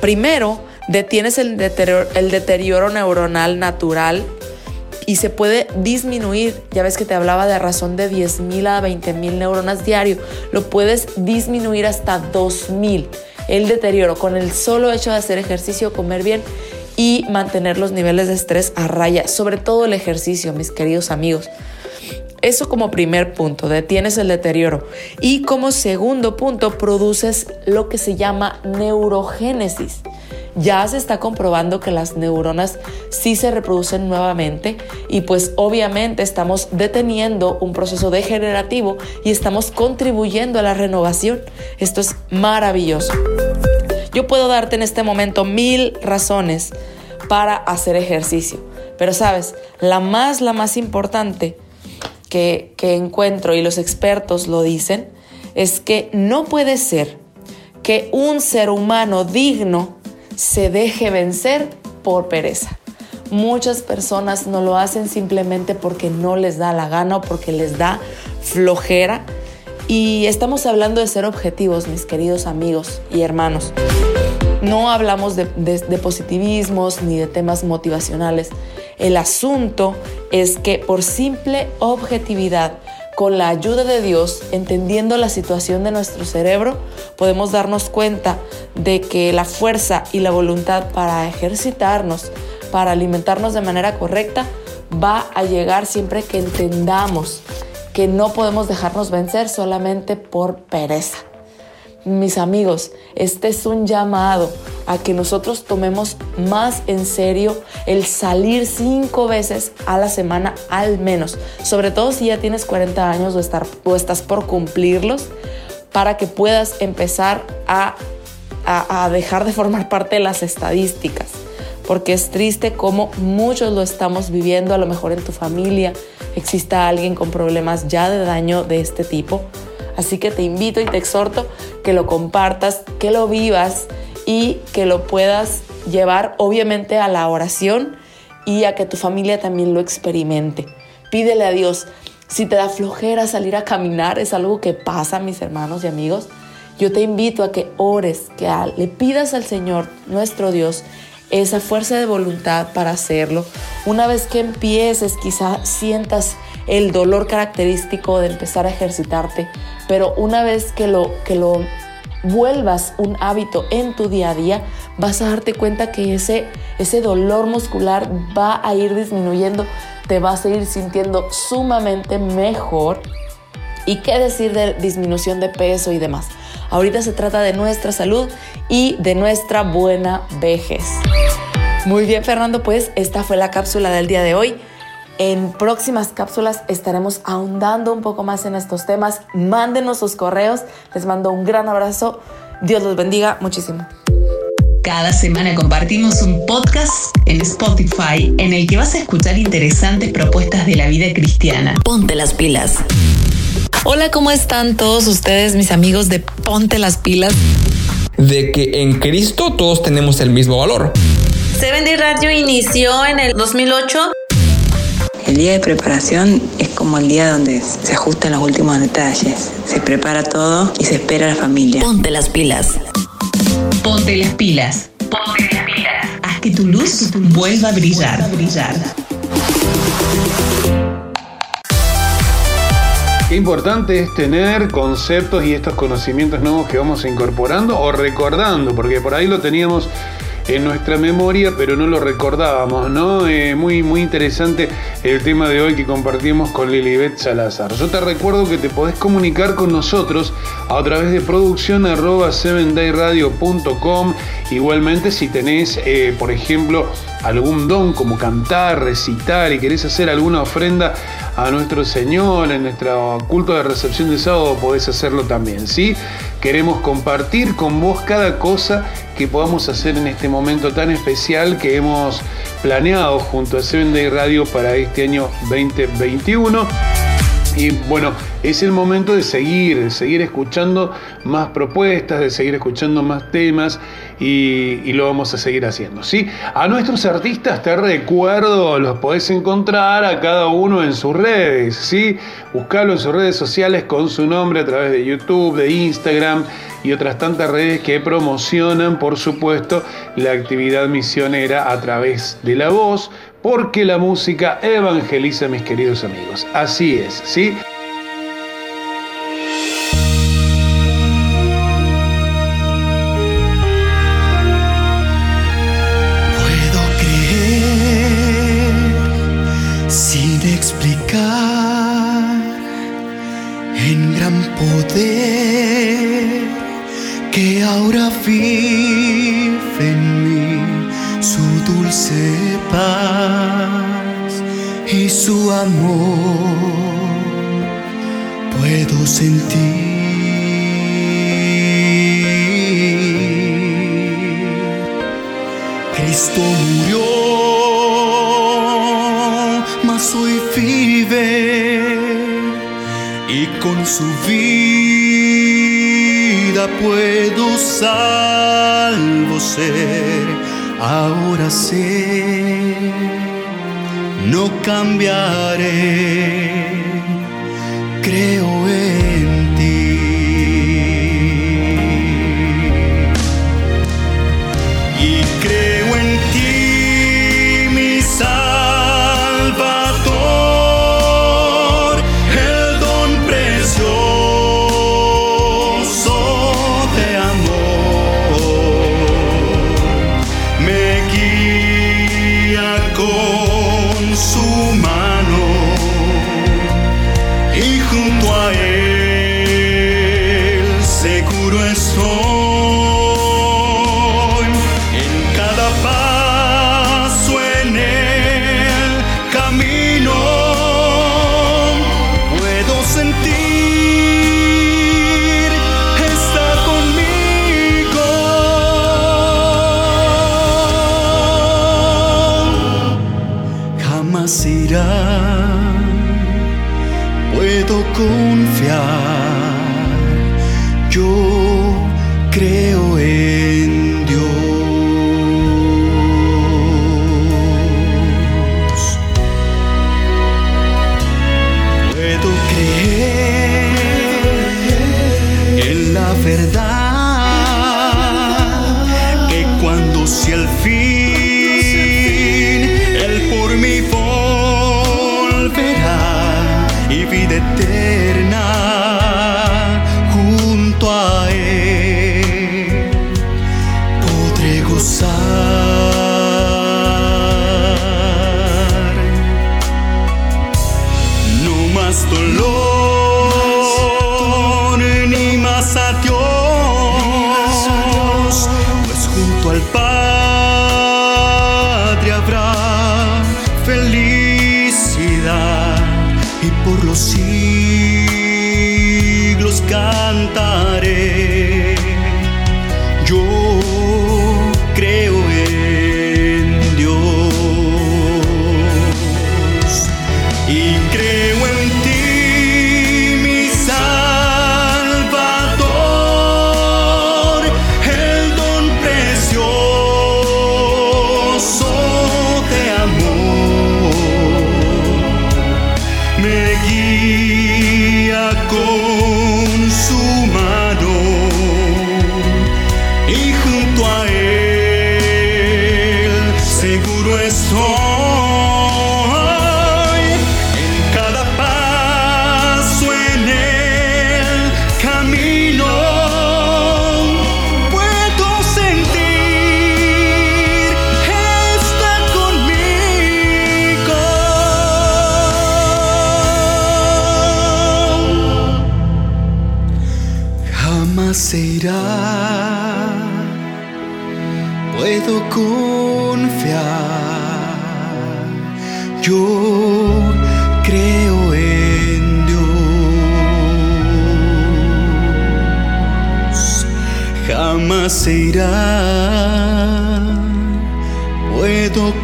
Primero, detienes el deterioro, el deterioro neuronal natural y se puede disminuir. Ya ves que te hablaba de razón de 10.000 a 20.000 neuronas diario. Lo puedes disminuir hasta 2.000. El deterioro con el solo hecho de hacer ejercicio, comer bien y mantener los niveles de estrés a raya. Sobre todo el ejercicio, mis queridos amigos. Eso como primer punto, detienes el deterioro. Y como segundo punto, produces lo que se llama neurogénesis ya se está comprobando que las neuronas sí se reproducen nuevamente y pues obviamente estamos deteniendo un proceso degenerativo y estamos contribuyendo a la renovación. Esto es maravilloso. Yo puedo darte en este momento mil razones para hacer ejercicio, pero sabes, la más, la más importante que, encuentro y los expertos lo dicen es que no puede ser que un ser humano digno se deje vencer por pereza. Muchas personas no lo hacen simplemente porque no les da la gana o porque les da flojera. Y estamos hablando de ser objetivos, mis queridos amigos y hermanos. No hablamos de, positivismos ni de temas motivacionales. El asunto es que por simple objetividad con la ayuda de Dios, entendiendo la situación de nuestro cerebro, podemos darnos cuenta de que la fuerza y la voluntad para ejercitarnos para alimentarnos de manera correcta va a llegar siempre que entendamos que no podemos dejarnos vencer solamente por pereza. Mis amigos, este es un llamado a que nosotros tomemos más en serio el salir cinco veces a la semana al menos, sobre todo si ya tienes 40 años o, estar, o estás por cumplirlos, para que puedas empezar a, a, a dejar de formar parte de las estadísticas porque es triste como muchos lo estamos viviendo, a lo mejor en tu familia exista alguien con problemas ya de daño de este tipo. Así que te invito y te exhorto que lo compartas, que lo vivas y que lo puedas llevar obviamente a la oración y a que tu familia también lo experimente. Pídele a Dios. Si te da flojera salir a caminar, es algo que pasa, mis hermanos y amigos. Yo te invito a que ores, que le pidas al Señor, nuestro Dios, esa fuerza de voluntad para hacerlo. Una vez que empieces, quizá sientas el dolor característico de empezar a ejercitarte, pero una vez que lo, que lo vuelvas un hábito en tu día a día, vas a darte cuenta que ese, ese dolor muscular va a ir disminuyendo, te vas a ir sintiendo sumamente mejor. ¿Y qué decir de disminución de peso y demás? Ahorita se trata de nuestra salud y de nuestra buena vejez. Muy bien, Fernando, pues esta fue la cápsula del día de hoy. En próximas cápsulas estaremos ahondando un poco más en estos temas. Mándenos sus correos. Les mando un gran abrazo. Dios los bendiga muchísimo. Cada semana compartimos un podcast en Spotify en el que vas a escuchar interesantes propuestas de la vida cristiana. Ponte las pilas. Hola, ¿cómo están todos ustedes, mis amigos de Ponte las pilas? De que en Cristo todos tenemos el mismo valor. Seven Day Radio inició en el 2008. El día de preparación es como el día donde se ajustan los últimos detalles. Se prepara todo y se espera a la familia. Ponte las pilas. Ponte las pilas. Ponte las pilas. Haz que tu luz vuelva a brillar. brillar. Qué importante es tener conceptos y estos conocimientos nuevos que vamos incorporando o recordando, porque por ahí lo teníamos en nuestra memoria, pero no lo recordábamos, ¿no? Eh, muy, muy interesante el tema de hoy que compartimos con Lilibet Salazar. Yo te recuerdo que te podés comunicar con nosotros a través de producción arroba 7dayradio.com. Igualmente, si tenés, eh, por ejemplo, algún don como cantar, recitar y querés hacer alguna ofrenda a nuestro Señor en nuestro culto de recepción de sábado, podés hacerlo también, ¿sí? Queremos compartir con vos cada cosa que podamos hacer en este momento tan especial que hemos planeado junto a Seven Day Radio para este año 2021. Y bueno, es el momento de seguir, de seguir escuchando más propuestas, de seguir escuchando más temas y, lo vamos a seguir haciendo. ¿sí? A nuestros artistas te recuerdo, los podés encontrar a cada uno en sus redes. ¿sí? Buscalo en sus redes sociales con su nombre a través de YouTube, de Instagram y otras tantas redes que promocionan, por supuesto, la actividad misionera a través de la voz porque la música evangeliza, mis queridos amigos. Así es, ¿sí? Puedo creer sin explicar en gran poder que ahora vive en mí su dulce paz y su amor puedo sentir. Cristo murió, mas hoy vive y con su vida puedo salvo ser. Ahora sé, no cambiaré, creo en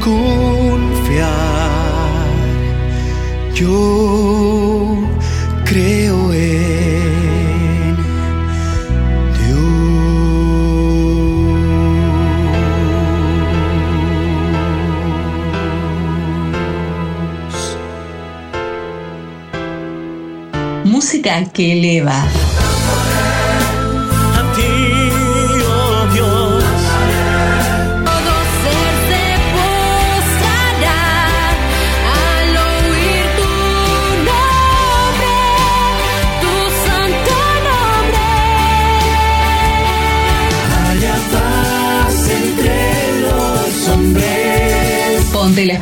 confiar. Yo creo en Música que eleva.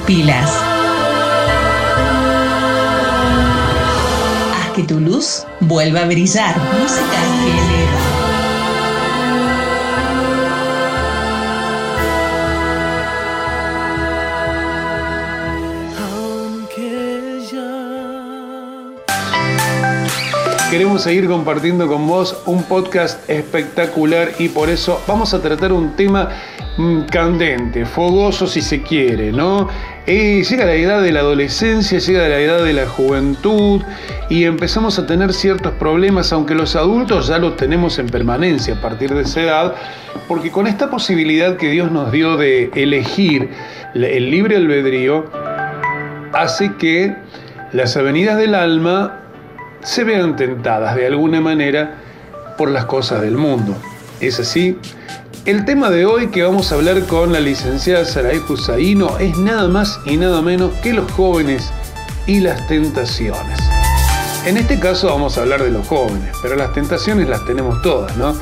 Pilas. Haz que tu luz vuelva a brillar. Música que eleva. Aunque ya Queremos seguir compartiendo con vos un podcast espectacular y por eso vamos a tratar un tema mm, candente, fogoso si se quiere, ¿no? Llega la edad de la adolescencia, llega la edad de la juventud y empezamos a tener ciertos problemas, aunque los adultos ya los tenemos en permanencia a partir de esa edad, porque con esta posibilidad que Dios nos dio de elegir el libre albedrío, hace que las avenidas del alma se vean tentadas de alguna manera por las cosas del mundo. ¿Es así? El tema de hoy que vamos a hablar con la licenciada Saraí Husaino es nada más y nada menos que los jóvenes y las tentaciones. En este caso vamos a hablar de los jóvenes, pero las tentaciones las tenemos todas, ¿no?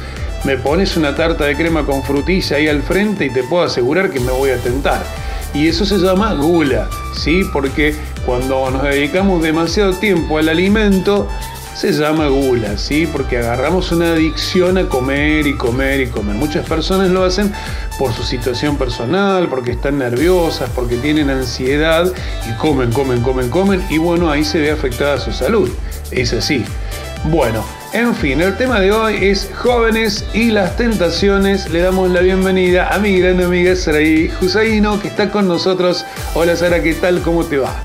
Me pones una tarta de crema con frutilla ahí al frente y te puedo asegurar que me voy a tentar. Y eso se llama gula, ¿sí? Porque cuando nos dedicamos demasiado tiempo al alimento, se llama gula, ¿sí? Porque agarramos una adicción a comer y comer y comer. Muchas personas lo hacen por su situación personal, porque están nerviosas, porque tienen ansiedad y comen, comen, comen, comen y bueno, ahí se ve afectada su salud. Es así. Bueno, en fin, el tema de hoy es jóvenes y las tentaciones. Le damos la bienvenida a mi grande amiga Saraí Husaino, que está con nosotros. Hola Sara, ¿qué tal? ¿Cómo te va?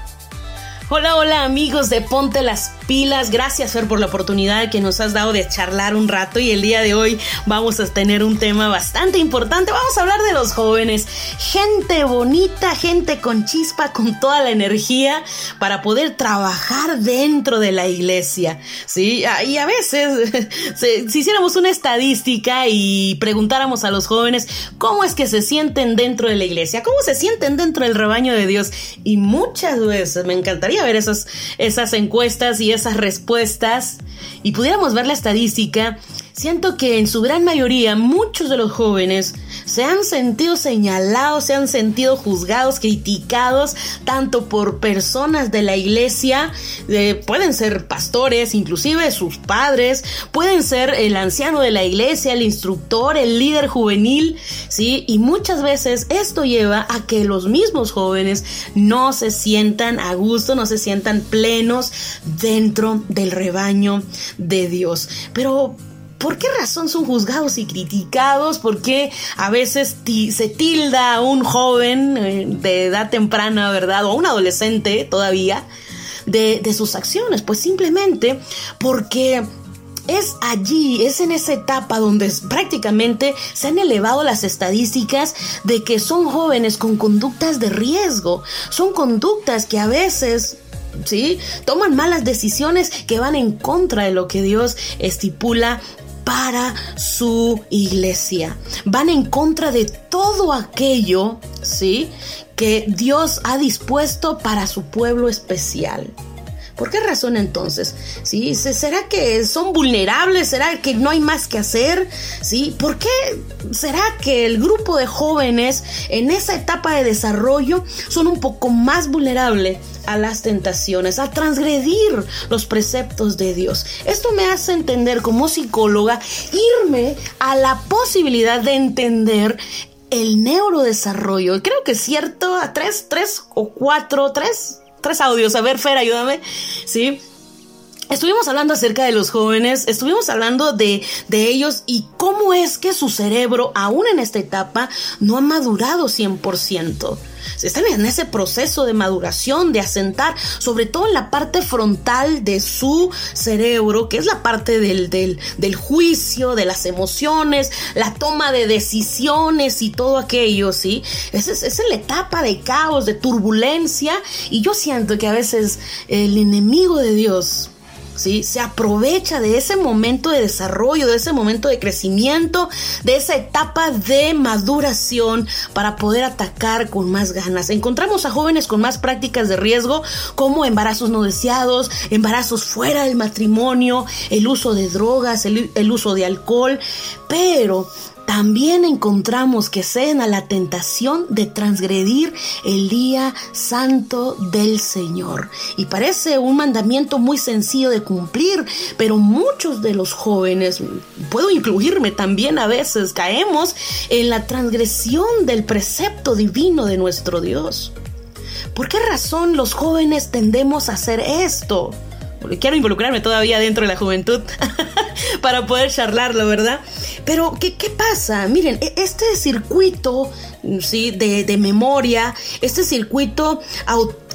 Hola, hola amigos de Ponte las Pilas. Gracias Fer por la oportunidad que nos has dado de charlar un rato y el día de hoy vamos a tener un tema bastante importante. Vamos a hablar de los jóvenes. Gente bonita, gente con chispa, con toda la energía para poder trabajar dentro de la iglesia. Sí, y a veces [LAUGHS] si hiciéramos una estadística y preguntáramos a los jóvenes cómo es que se sienten dentro de la iglesia, cómo se sienten dentro del rebaño de Dios y muchas veces me encantaría ver esas, esas encuestas y esas respuestas y pudiéramos ver la estadística, siento que en su gran mayoría muchos de los jóvenes se han sentido señalados, se han sentido juzgados, criticados, tanto por personas de la iglesia, pueden ser pastores, inclusive sus padres, pueden ser el anciano de la iglesia, el instructor, el líder juvenil, ¿sí? Y muchas veces esto lleva a que los mismos jóvenes no se sientan a gusto, no se sientan plenos dentro del rebaño de Dios. Pero ¿Por qué razón son juzgados y criticados? ¿Por qué a veces se tilda a un joven eh, de edad temprana, verdad? O a un adolescente todavía de, de sus acciones. Pues simplemente porque es allí, es en esa etapa donde prácticamente se han elevado las estadísticas de que son jóvenes con conductas de riesgo. Son conductas que a veces ¿sí? Toman malas decisiones que van en contra de lo que Dios estipula para su iglesia. Van en contra de todo aquello, ¿sí? Que Dios ha dispuesto para su pueblo especial. ¿Por qué razón entonces? ¿Sí? ¿Será que son vulnerables? ¿Será que no hay más que hacer? ¿Sí? ¿Por qué será que el grupo de jóvenes en esa etapa de desarrollo son un poco más vulnerables a las tentaciones, a transgredir los preceptos de Dios? Esto me hace entender como psicóloga irme a la posibilidad de entender el neurodesarrollo. Creo que es cierto, a tres, tres o cuatro, tres tres audios. A ver, Fer, ayúdame. Sí. Estuvimos hablando acerca de los jóvenes, estuvimos hablando de, de, ellos y cómo es que su cerebro, aún en esta etapa, no ha madurado 100% están en ese proceso de maduración, de asentar, sobre todo en la parte frontal de su cerebro, que es la parte del, del, juicio, de las emociones, la toma de decisiones y todo aquello, ¿sí? Esa es, es la etapa de caos, de turbulencia, y yo siento que a veces el enemigo de Dios, se aprovecha de ese momento de desarrollo, de ese momento de crecimiento, de esa etapa de maduración para poder atacar con más ganas. Encontramos a jóvenes con más prácticas de riesgo como embarazos no deseados, embarazos fuera del matrimonio, el uso de drogas, el, el uso de alcohol, pero también encontramos que ceden a la tentación de transgredir el día santo del Señor. Y parece un mandamiento muy sencillo de cumplir, pero muchos de los jóvenes, puedo incluirme también a veces, caemos en la transgresión del precepto divino de nuestro Dios. ¿Por qué razón los jóvenes tendemos a hacer esto? Quiero involucrarme todavía dentro de la juventud [LAUGHS] para poder charlarlo, ¿verdad? Pero, ¿qué, pasa? Miren, e, este circuito ¿sí? de, memoria, este circuito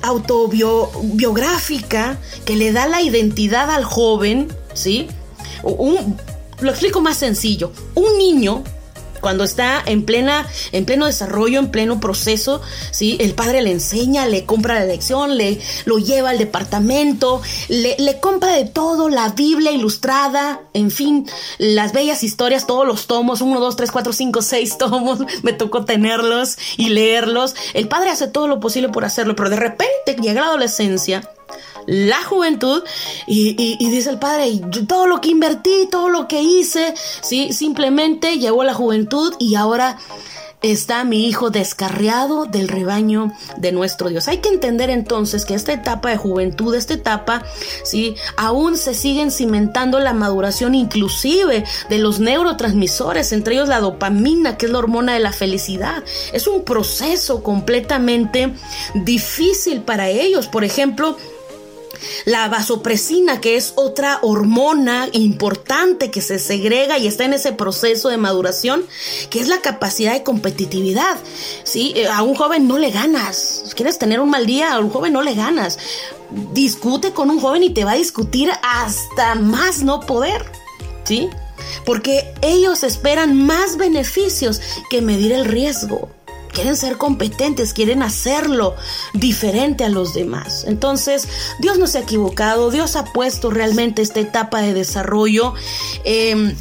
autobiográfica que le da la identidad al joven, ¿sí? lo explico más sencillo. Un niño cuando está en plena, en pleno desarrollo, en pleno proceso, ¿sí? El padre le enseña, le compra la lección, le lo lleva al departamento, le, le compra de todo, la Biblia ilustrada, en fin, las bellas historias, todos los tomos, uno, dos, tres, cuatro, cinco, seis [LAUGHS] tomos, me tocó tenerlos y leerlos. El padre hace todo lo posible por hacerlo, pero de repente llega la adolescencia la juventud y, dice el padre, todo lo que invertí, todo lo que hice, ¿sí? simplemente llegó la juventud y ahora está mi hijo descarriado del rebaño de nuestro Dios. Hay que entender entonces que esta etapa de juventud, esta etapa, ¿sí? aún se siguen cimentando la maduración inclusive de los neurotransmisores, entre ellos la dopamina, que es la hormona de la felicidad. Es un proceso completamente difícil para ellos. Por ejemplo, la vasopresina, que es otra hormona importante que se segrega y está en ese proceso de maduración, que es la capacidad de competitividad. ¿sí? Eh, a un joven no le ganas. ¿Quieres tener un mal día? A un joven no le ganas. Discute con un joven y te va a discutir hasta más no poder. ¿Sí? Porque ellos esperan más beneficios que medir el riesgo quieren ser competentes, quieren hacerlo diferente a los demás. Entonces, Dios no se ha equivocado, Dios ha puesto realmente esta etapa de desarrollo. Eh,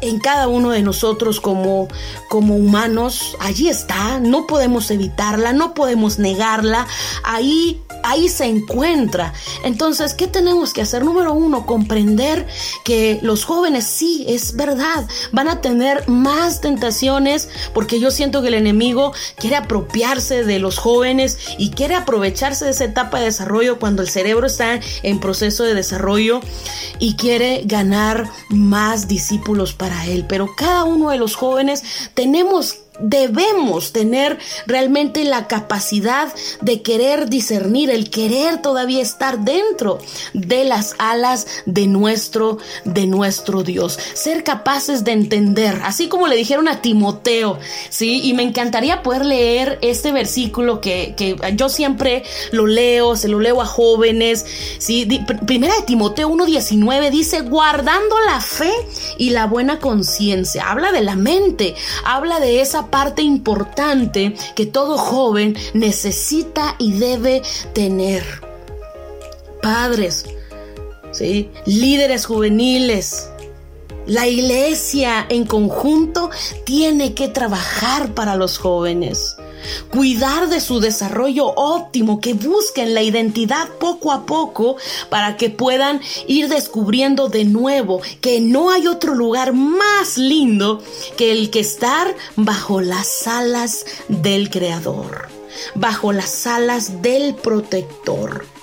en cada uno de nosotros como, como humanos, allí está, no podemos evitarla, no podemos negarla, ahí, ahí se encuentra. Entonces, ¿qué tenemos que hacer? Número uno, comprender que los jóvenes sí, es verdad, van a tener más tentaciones porque yo siento que el enemigo quiere apropiarse de los jóvenes y quiere aprovecharse de esa etapa de desarrollo cuando el cerebro está en proceso de desarrollo y quiere ganar más discípulos para él, pero cada uno de los jóvenes tenemos debemos tener realmente la capacidad de querer discernir, el querer todavía estar dentro de las alas de nuestro, de nuestro Dios. Ser capaces de entender, así como le dijeron a Timoteo, ¿sí? Y me encantaría poder leer este versículo que, que yo siempre lo leo, se lo leo a jóvenes, ¿sí? Primera de Timoteo 1.19 dice, guardando la fe y la buena conciencia. Habla de la mente, habla de esa parte importante que todo joven necesita y debe tener. Padres, ¿sí? líderes juveniles, la iglesia en conjunto tiene que trabajar para los jóvenes cuidar de su desarrollo óptimo, que busquen la identidad poco a poco para que puedan ir descubriendo de nuevo que no hay otro lugar más lindo que el que estar bajo las alas del Creador, bajo las alas del protector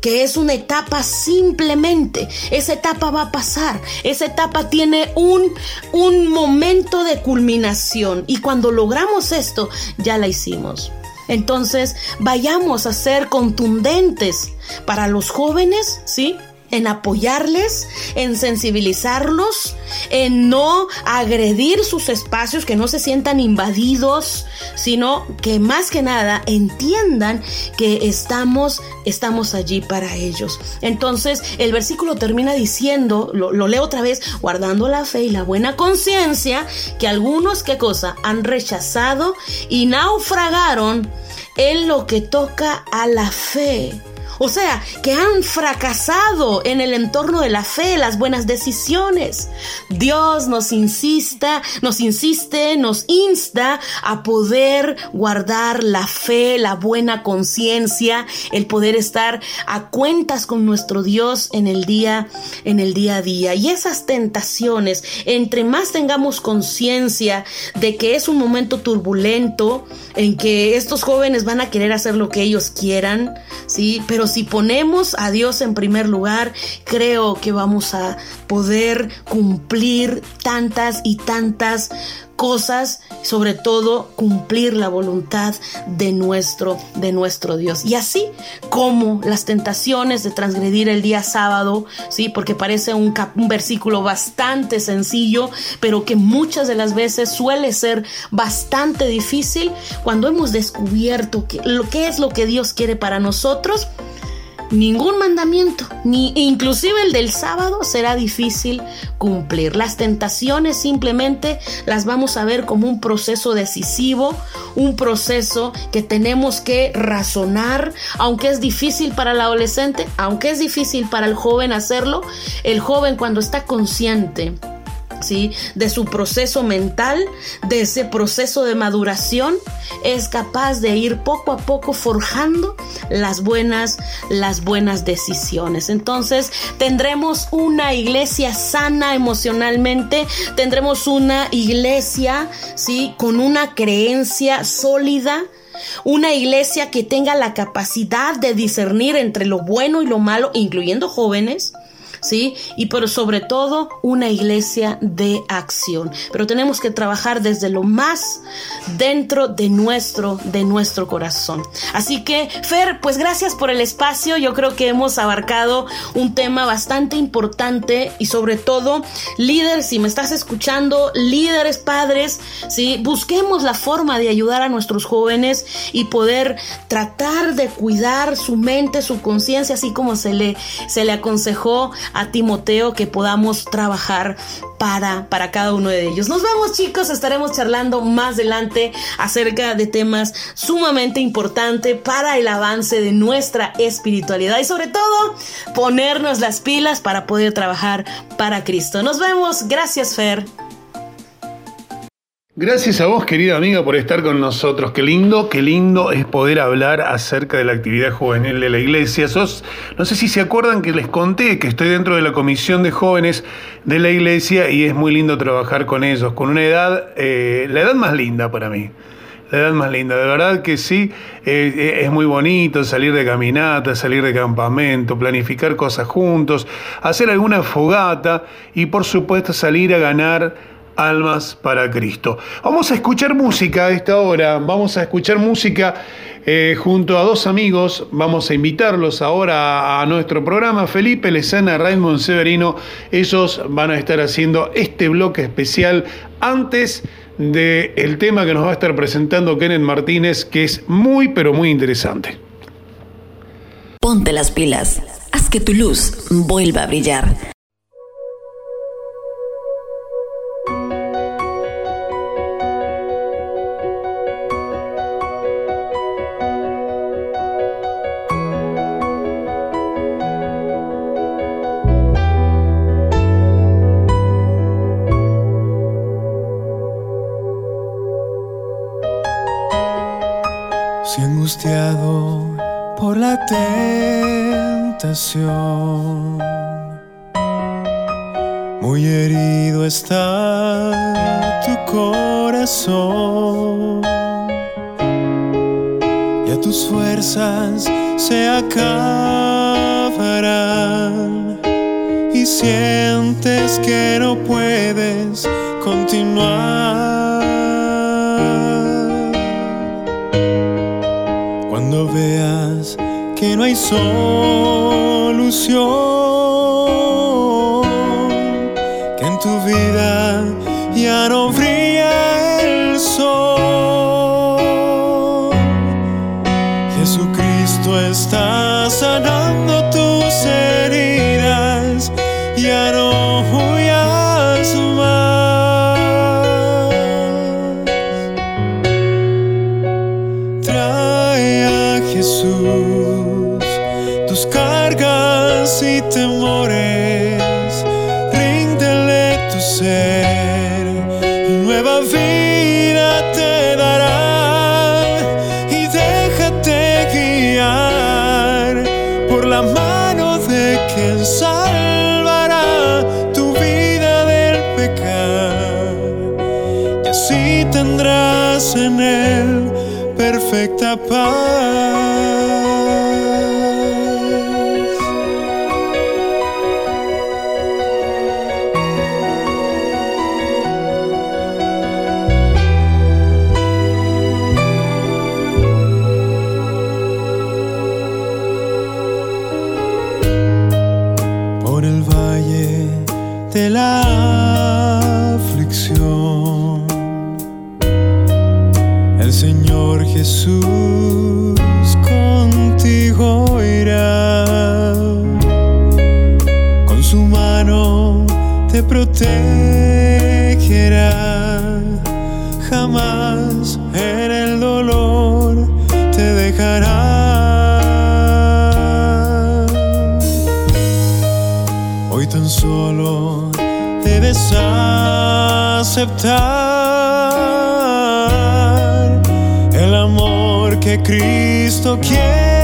que es una etapa simplemente. Esa etapa va a pasar. Esa etapa tiene un, un momento de culminación. Y cuando logramos esto, ya la hicimos. Entonces, vayamos a ser contundentes para los jóvenes, ¿sí? En apoyarles, en sensibilizarlos, en no agredir sus espacios, que no se sientan invadidos, sino que más que nada entiendan que estamos, estamos allí para ellos. Entonces el versículo termina diciendo, lo, lo leo otra vez, guardando la fe y la buena conciencia, que algunos, ¿qué cosa? Han rechazado y naufragaron en lo que toca a la fe. O sea, que han fracasado en el entorno de la fe, las buenas decisiones. Dios nos insista, nos insiste, nos insta a poder guardar la fe, la buena conciencia, el poder estar a cuentas con nuestro Dios en el día en el día a día. Y esas tentaciones, entre más tengamos conciencia de que es un momento turbulento en que estos jóvenes van a querer hacer lo que ellos quieran, sí, pero si ponemos a Dios en primer lugar, creo que vamos a poder cumplir tantas y tantas cosas, sobre todo cumplir la voluntad de nuestro de nuestro Dios. Y así como las tentaciones de transgredir el día sábado, sí, porque parece un, versículo bastante sencillo, pero que muchas de las veces suele ser bastante difícil cuando hemos descubierto que, lo que es lo que Dios quiere para nosotros ningún mandamiento, ni inclusive el del sábado será difícil cumplir. Las tentaciones simplemente las vamos a ver como un proceso decisivo, un proceso que tenemos que razonar, aunque es difícil para el adolescente, aunque es difícil para el joven hacerlo, el joven cuando está consciente ¿sí? de su proceso mental, de ese proceso de maduración, es capaz de ir poco a poco forjando las buenas, las buenas decisiones. Entonces tendremos una iglesia sana emocionalmente, tendremos una iglesia, ¿sí? Con una creencia sólida, una iglesia que tenga la capacidad de discernir entre lo bueno y lo malo, incluyendo jóvenes, ¿sí? Y pero sobre todo una iglesia de acción. Pero tenemos que trabajar desde lo más dentro de nuestro, de nuestro corazón. Así que, Fer, pues gracias por el espacio. Yo creo que hemos abarcado un tema bastante importante y sobre todo, líderes, si me estás escuchando, líderes, padres, ¿sí? Busquemos la forma de ayudar a nuestros jóvenes y poder tratar de cuidar su mente, su conciencia, así como se le, se le aconsejó a Timoteo que podamos trabajar para, para cada uno de ellos. Nos vemos chicos, estaremos charlando más adelante acerca de temas sumamente importantes para el avance de nuestra espiritualidad y sobre todo ponernos las pilas para poder trabajar para Cristo. Nos vemos, gracias Fer. Gracias a vos, querida amiga, por estar con nosotros. Qué lindo, qué lindo es poder hablar acerca de la actividad juvenil de la iglesia. Sos, no sé si se acuerdan que les conté que estoy dentro de la comisión de jóvenes de la iglesia y es muy lindo trabajar con ellos, con una edad, eh, la edad más linda para mí. La edad más linda, de verdad que sí, eh, es muy bonito salir de caminata, salir de campamento, planificar cosas juntos, hacer alguna fogata y por supuesto salir a ganar almas para Cristo. Vamos a escuchar música a esta hora, vamos a escuchar música eh, junto a dos amigos, vamos a invitarlos ahora a, nuestro programa, Felipe Lezana, Raymond Severino, ellos van a estar haciendo este bloque especial antes del el tema que nos va a estar presentando Kenneth Martínez, que es muy pero muy interesante. Ponte las pilas, haz que tu luz vuelva a brillar. Muy herido está tu corazón, ya tus fuerzas se acabarán y sientes que no puedes continuar. Cuando veas que no hay solución, Jesús contigo irá, con su mano te protegerá, jamás en el dolor te dejará. Hoy tan solo debes aceptar Cristo quiere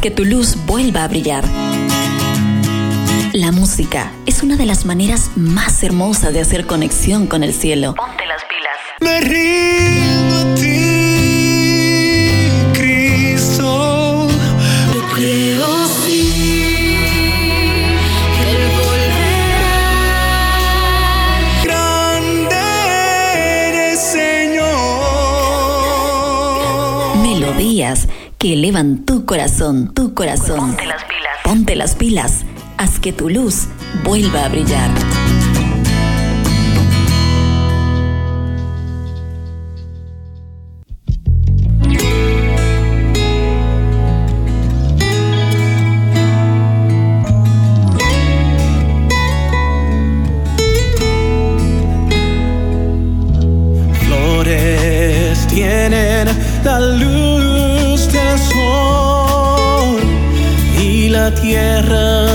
que tu luz vuelva a brillar. La música es una de las maneras más hermosas de hacer conexión con el cielo. que elevan tu corazón, tu corazón. Ponte las pilas. Ponte las pilas. Haz que tu luz vuelva a brillar. tierra.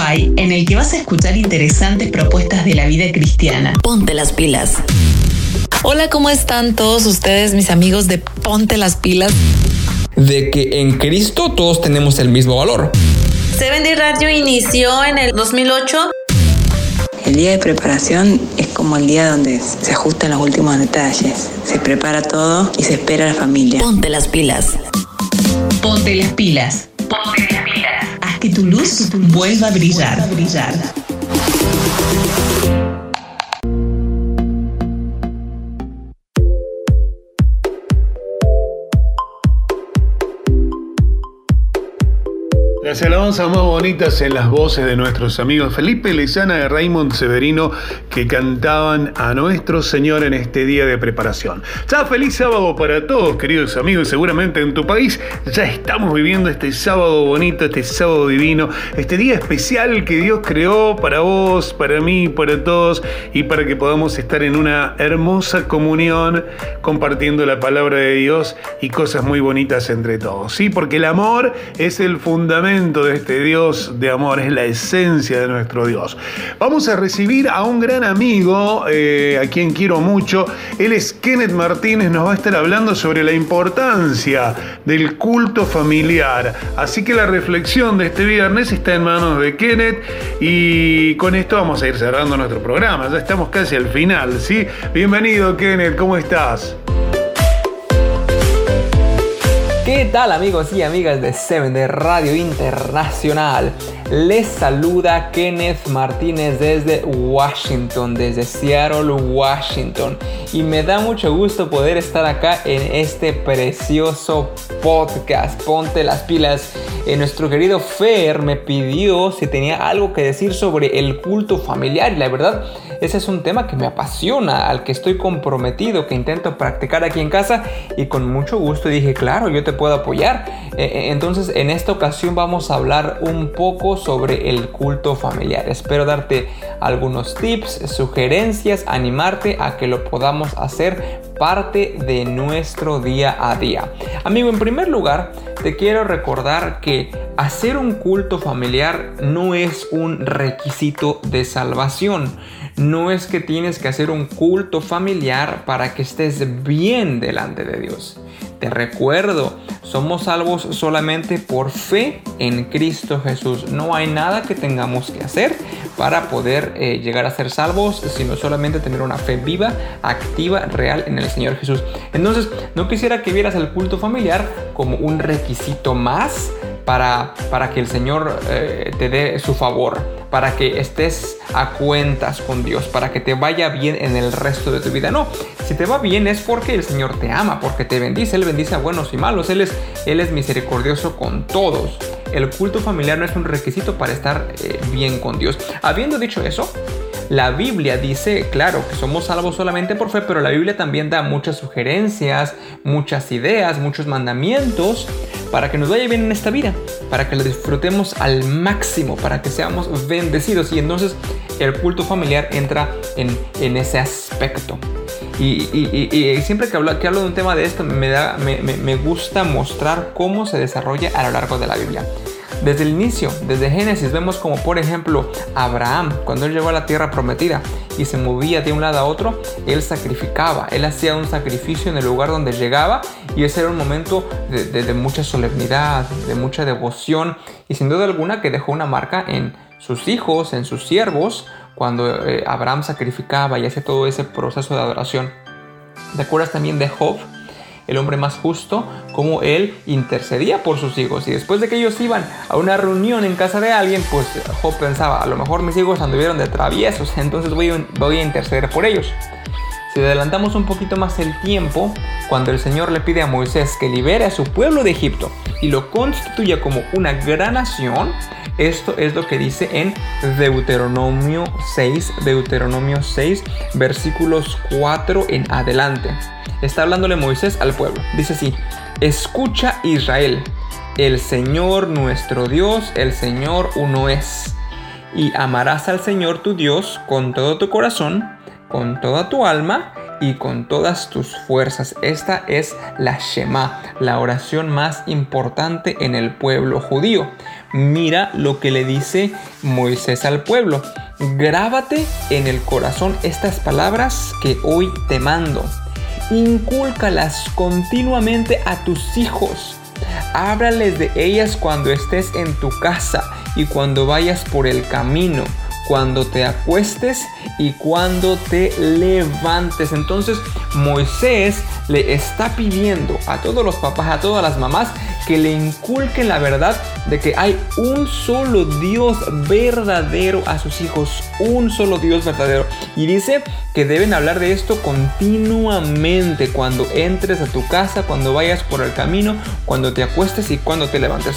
Spotify en el que vas a escuchar interesantes propuestas de la vida cristiana. Ponte las pilas. Hola, ¿cómo están todos ustedes, mis amigos de Ponte las pilas? De que en Cristo todos tenemos el mismo valor. Seven Day Radio inició en el 2008. El día de preparación es como el día donde se ajustan los últimos detalles. Se prepara todo y se espera a la familia. Ponte las pilas. Ponte las pilas. Tu luz vuelva a brillar. Las alabanzas más bonitas en las voces de nuestros amigos Felipe Lezana y Raymond Severino que cantaban a nuestro Señor en este día de preparación. Ya feliz sábado para todos, queridos amigos. Seguramente en tu país ya estamos viviendo este sábado bonito, este sábado divino, este día especial que Dios creó para vos, para mí, para todos y para que podamos estar en una hermosa comunión compartiendo la palabra de Dios y cosas muy bonitas entre todos. Sí, porque el amor es el fundamento de este Dios de amor, es la esencia de nuestro Dios. Vamos a recibir a un gran amigo, eh, a quien quiero mucho. Él es Kenneth Martínez, nos va a estar hablando sobre la importancia del culto familiar. Así que la reflexión de este viernes está en manos de Kenneth y con esto vamos a ir cerrando nuestro programa. Ya estamos casi al final, ¿sí? Bienvenido Kenneth, ¿cómo estás? ¿Qué tal amigos y amigas de Seven de Radio Internacional? Les saluda Kenneth Martínez desde Washington, desde Seattle, Washington. Y me da mucho gusto poder estar acá en este precioso podcast. Ponte las pilas. Eh, nuestro querido Fer me pidió si tenía algo que decir sobre el culto familiar. Y la verdad, ese es un tema que me apasiona, al que estoy comprometido, que intento practicar aquí en casa. Y con mucho gusto dije, claro, yo te puedo apoyar. Eh, eh, entonces, en esta ocasión vamos a hablar un poco sobre el culto familiar. Espero darte algunos tips, sugerencias, animarte a que lo podamos hacer parte de nuestro día a día. Amigo, en primer lugar, te quiero recordar que hacer un culto familiar no es un requisito de salvación. No es que tienes que hacer un culto familiar para que estés bien delante de Dios. Te recuerdo, somos salvos solamente por fe en Cristo Jesús. No hay nada que tengamos que hacer para poder eh, llegar a ser salvos, sino solamente tener una fe viva, activa, real en el Señor Jesús. Entonces, no quisiera que vieras el culto familiar como un requisito más para, para que el Señor eh, te dé su favor para que estés a cuentas con Dios, para que te vaya bien en el resto de tu vida. No, si te va bien es porque el Señor te ama, porque te bendice, Él bendice a buenos y malos, Él es, Él es misericordioso con todos. El culto familiar no es un requisito para estar eh, bien con Dios. Habiendo dicho eso, la Biblia dice, claro, que somos salvos solamente por fe, pero la Biblia también da muchas sugerencias, muchas ideas, muchos mandamientos para que nos vaya bien en esta vida, para que la disfrutemos al máximo, para que seamos bendecidos. Y entonces el culto familiar entra en, ese aspecto. Y, siempre que hablo, que hablo de un tema de esto, me, da, me gusta mostrar cómo se desarrolla a lo largo de la Biblia. Desde el inicio, desde Génesis, vemos como por ejemplo Abraham, cuando él llegó a la tierra prometida y se movía de un lado a otro, él sacrificaba, él hacía un sacrificio en el lugar donde llegaba y ese era un momento de, mucha solemnidad, de mucha devoción y sin duda alguna que dejó una marca en sus hijos, en sus siervos, cuando eh, Abraham sacrificaba y hacía todo ese proceso de adoración. ¿Te acuerdas también de Job? El hombre más justo, como él intercedía por sus hijos. Y después de que ellos iban a una reunión en casa de alguien, pues Job pensaba, a lo mejor mis hijos anduvieron de traviesos, entonces voy voy a interceder por ellos. Si adelantamos un poquito más el tiempo, cuando el Señor le pide a Moisés que libere a su pueblo de Egipto y lo constituya como una gran nación, esto es lo que dice en Deuteronomio 6, Deuteronomio 6, versículos 4 en adelante. Está hablándole Moisés al pueblo. Dice así, escucha Israel, el Señor nuestro Dios, el Señor uno es. Y amarás al Señor tu Dios con todo tu corazón, con toda tu alma y con todas tus fuerzas. Esta es la Shema, la oración más importante en el pueblo judío. Mira lo que le dice Moisés al pueblo. Grábate en el corazón estas palabras que hoy te mando. Incúlcalas continuamente a tus hijos. Háblales de ellas cuando estés en tu casa y cuando vayas por el camino cuando te acuestes y cuando te levantes. Entonces Moisés le está pidiendo a todos los papás, a todas las mamás, que le inculquen la verdad de que hay un solo Dios verdadero a sus hijos, un solo Dios verdadero. Y dice que deben hablar de esto continuamente cuando entres a tu casa, cuando vayas por el camino, cuando te acuestes y cuando te levantes.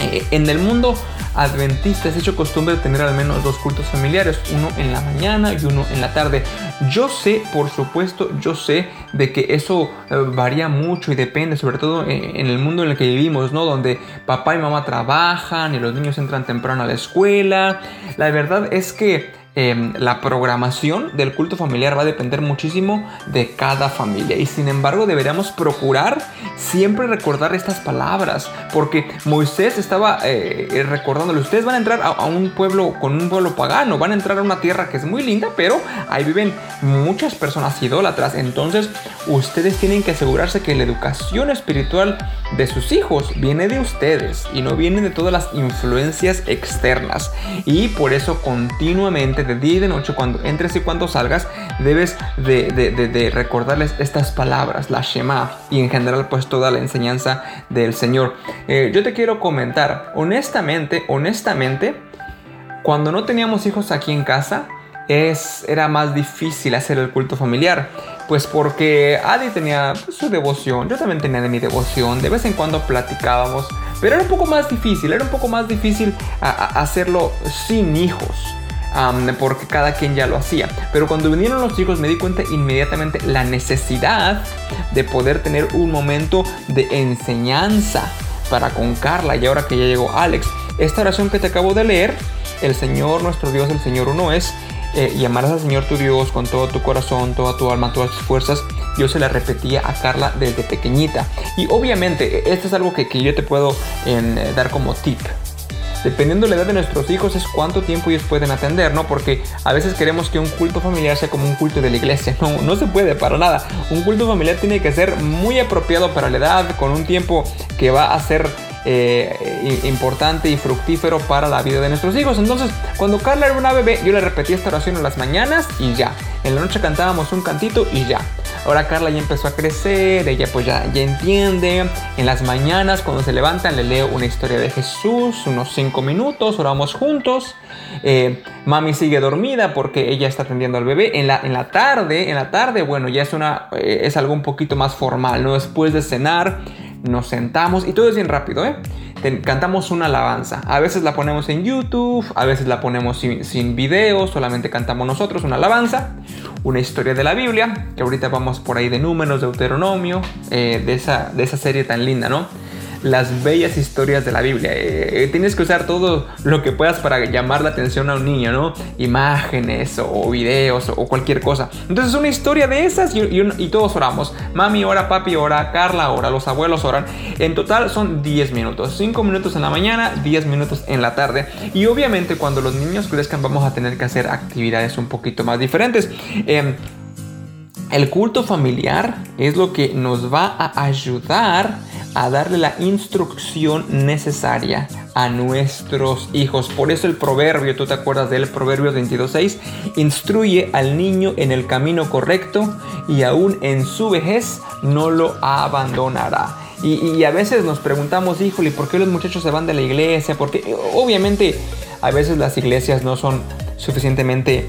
Eh, en el mundo adventista es hecho costumbre tener al menos dos cultos familiares, uno en la mañana y uno en la tarde. Yo sé, por supuesto, yo sé de que eso eh, varía mucho y depende, sobre todo eh, en el mundo en el que vivimos, ¿no? Donde papá y mamá trabajan y los niños entran temprano a la escuela. La verdad es que Em, la programación del culto familiar va a depender muchísimo de cada familia. Y sin embargo deberíamos procurar siempre recordar estas palabras porque Moisés estaba eh, recordándole ustedes van a entrar a, un pueblo con un pueblo pagano van a entrar a una tierra que es muy linda pero ahí viven muchas personas idólatras. Entonces ustedes tienen que asegurarse que la educación espiritual de sus hijos viene de ustedes y no viene de todas las influencias externas y por eso continuamente de día y de noche, cuando entres y cuando salgas, debes de, recordarles estas palabras, la Shema, y en general pues toda la enseñanza del Señor. Eh, yo te quiero comentar, honestamente, honestamente, cuando no teníamos hijos aquí en casa, es, era más difícil hacer el culto familiar. Pues porque Adi tenía pues, su devoción, yo también tenía de mi devoción, de vez en cuando platicábamos, pero era un poco más difícil, era un poco más difícil hacerlo sin hijos porque cada quien ya lo hacía. Pero cuando vinieron los chicos me di cuenta inmediatamente la necesidad de poder tener un momento de enseñanza para con Carla y ahora que ya llegó Alex. Esta oración que te acabo de leer, el Señor nuestro Dios, el Señor uno es, eh, y amarás al Señor tu Dios con todo tu corazón, toda tu alma, todas tus fuerzas. Yo se la repetía a Carla desde pequeñita. Y obviamente, esto es algo que, yo te puedo eh, dar como tip dependiendo de la edad de nuestros hijos, es cuánto tiempo ellos pueden atender, ¿no? Porque a veces queremos que un culto familiar sea como un culto de la iglesia. [LAUGHS] No, no se puede para nada. Un culto familiar tiene que ser muy apropiado para la edad, con un tiempo que va a ser eh, importante y fructífero para la vida de nuestros hijos. Entonces, cuando Carla era una bebé, yo le repetí esta oración en las mañanas y ya. En la noche cantábamos un cantito y ya. Ahora Carla ya empezó a crecer, ella pues ya, ya entiende. En las mañanas cuando se levantan le leo una historia de Jesús, unos 5 minutos, oramos juntos. Eh, mami sigue dormida porque ella está atendiendo al bebé. En la, en la tarde, en la tarde, bueno, ya es, una, eh, es algo un poquito más formal, ¿no? Después de cenar, nos sentamos y todo es bien rápido, ¿eh? Cantamos una alabanza. A veces la ponemos en YouTube, a veces la ponemos sin, sin video, solamente cantamos nosotros una alabanza, una historia de la Biblia, que ahorita vamos por ahí de números, de Deuteronomio, eh, de, esa, de esa serie tan linda, ¿no? Las bellas historias de la Biblia. Eh, eh, tienes que usar todo lo que puedas para llamar la atención a un niño, ¿no? Imágenes o videos o cualquier cosa. Entonces una historia de esas y, todos oramos. Mami ora, papi ora, Carla ora, los abuelos oran. En total son 10 minutos. 5 minutos en la mañana, 10 minutos en la tarde. Y obviamente cuando los niños crezcan vamos a tener que hacer actividades un poquito más diferentes. Em, el culto familiar es lo que nos va a ayudar a darle la instrucción necesaria a nuestros hijos. Por eso el proverbio, tú te acuerdas del proverbio 22.6, instruye al niño en el camino correcto y aún en su vejez no lo abandonará. Y, a veces nos preguntamos, híjole, ¿por qué los muchachos se van de la iglesia? Porque obviamente a veces las iglesias no son suficientemente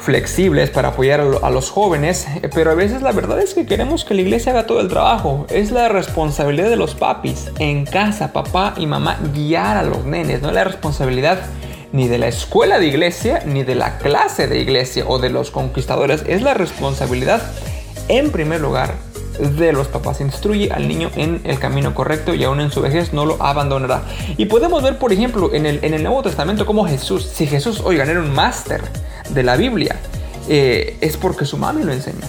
flexibles para apoyar a los jóvenes, pero a veces la verdad es que queremos que la iglesia haga todo el trabajo. Es la responsabilidad de los papis en casa, papá y mamá, guiar a los nenes, no es la responsabilidad ni de la escuela de iglesia, ni de la clase de iglesia o de los conquistadores. Es la responsabilidad, en primer lugar, de los papás. Instruye al niño en el camino correcto y aún en su vejez no lo abandonará. Y podemos ver, por ejemplo, en el, en el Nuevo Testamento cómo Jesús, si Jesús, oigan, era un máster de la Biblia, eh, es porque su mami lo enseñó.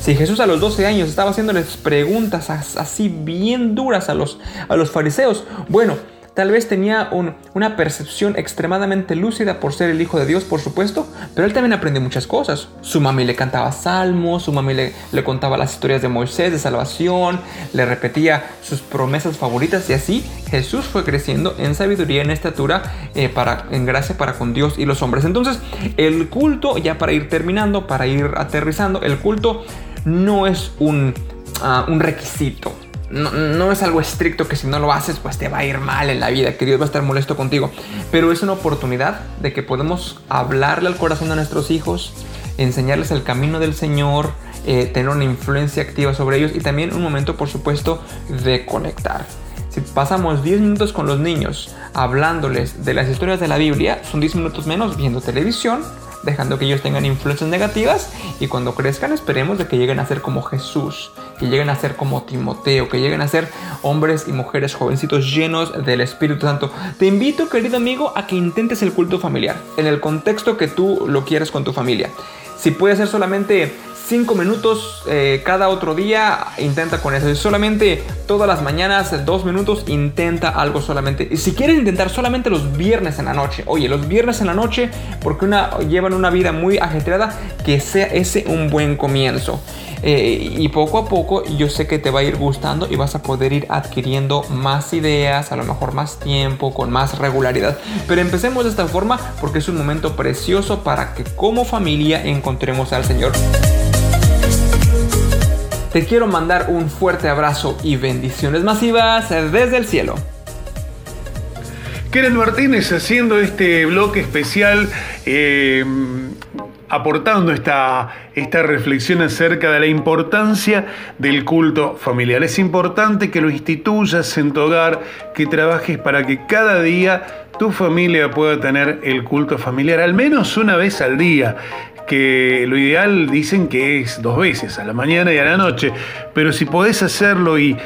Si Jesús a los 12 años estaba haciéndoles preguntas así bien duras a los, a los fariseos, bueno, tal vez tenía una percepción extremadamente lúcida por ser el hijo de Dios, por supuesto, pero él también aprendió muchas cosas. Su mami le cantaba salmos, su mami le, contaba las historias de Moisés, de salvación, le repetía sus promesas favoritas y así Jesús fue creciendo en sabiduría, en estatura, eh, para, en gracia para con Dios y los hombres. Entonces, el culto, ya para ir terminando, para ir aterrizando, el culto no es un, ah, un requisito no, es algo estricto que si no lo haces pues te va a ir mal en la vida, que Dios va a estar molesto contigo, pero es una oportunidad de que podemos hablarle al corazón de nuestros hijos, enseñarles el camino del Señor, eh, tener una influencia activa sobre ellos y también un momento por supuesto de conectar. Si pasamos 10 minutos con los niños hablándoles de las historias de la Biblia, son 10 minutos menos viendo televisión, dejando que ellos tengan influencias negativas y cuando crezcan esperemos de que lleguen a ser como Jesús, que lleguen a ser como Timoteo, que lleguen a ser hombres y mujeres jovencitos llenos del Espíritu Santo. Te invito, querido amigo, a que intentes el culto familiar en el contexto que tú lo quieres con tu familia. Si puede ser solamente 5 minutos eh, cada otro día, intenta con eso. Y solamente todas las mañanas, 2 minutos, intenta algo solamente. Y si quieres intentar solamente los viernes en la noche, oye, los viernes en la noche, porque una, llevan una vida muy ajetreada, que sea ese un buen comienzo. Eh, y poco a poco yo sé que te va a ir gustando y vas a poder ir adquiriendo más ideas, a lo mejor más tiempo, con más regularidad. Pero empecemos de esta forma porque es un momento precioso para que como familia encontremos al Señor. Te quiero mandar un fuerte abrazo y bendiciones masivas desde el cielo. Keren Martínez haciendo este bloque especial, eh, aportando esta, esta reflexión acerca de la importancia del culto familiar. Es importante que lo instituyas en tu hogar, que trabajes para que cada día tu familia pueda tener el culto familiar, al menos una vez al día que lo ideal dicen que es dos veces, a la mañana y a la noche, pero si podés hacerlo y,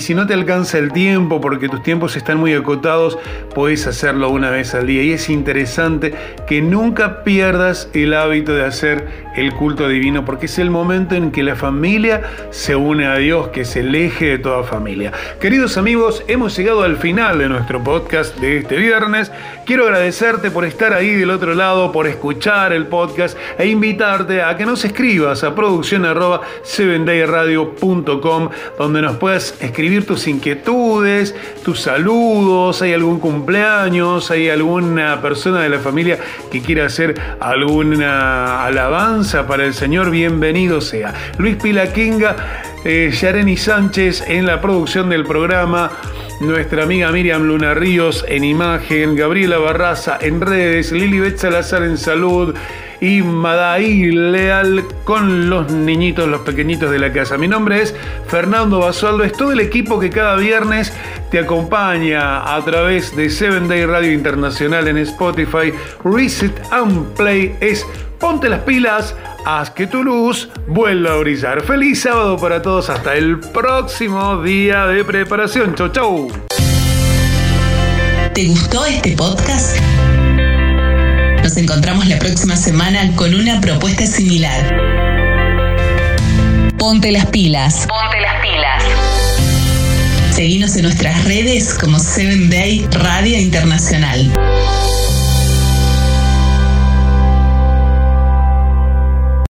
si no te alcanza el tiempo porque tus tiempos están muy acotados, podés hacerlo una vez al día. Y es interesante que nunca pierdas el hábito de hacer el culto divino porque es el momento en que la familia se une a Dios, que es el eje de toda familia. Queridos amigos, hemos llegado al final de nuestro podcast de este viernes. Quiero agradecerte por estar ahí del otro lado, por escuchar el podcast e invitarte a que nos escribas a producción arroba donde nos puedas escribir tus inquietudes, tus saludos, hay algún cumpleaños, hay alguna persona de la familia que quiera hacer alguna alabanza para el Señor, bienvenido sea. Luis Pilaquinga, eh, Yareni Sánchez en la producción del programa nuestra amiga Miriam Luna Ríos en imagen, Gabriela Barraza en redes, Lili Bet Salazar en salud, y Leal con los niñitos, los pequeñitos de la casa. Mi nombre es Fernando Basualdo, es todo el equipo que cada viernes te acompaña a través de Seven Day Radio Internacional en Spotify. Reset and Play es ponte las pilas, haz que tu luz vuelva a brillar. Feliz sábado para todos, hasta el próximo día de preparación. Chau, chau. ¿Te gustó este podcast? Nos encontramos la próxima semana con una propuesta similar. Ponte las pilas. Ponte las pilas. Seguimos en nuestras redes como Seven Day Radio Internacional.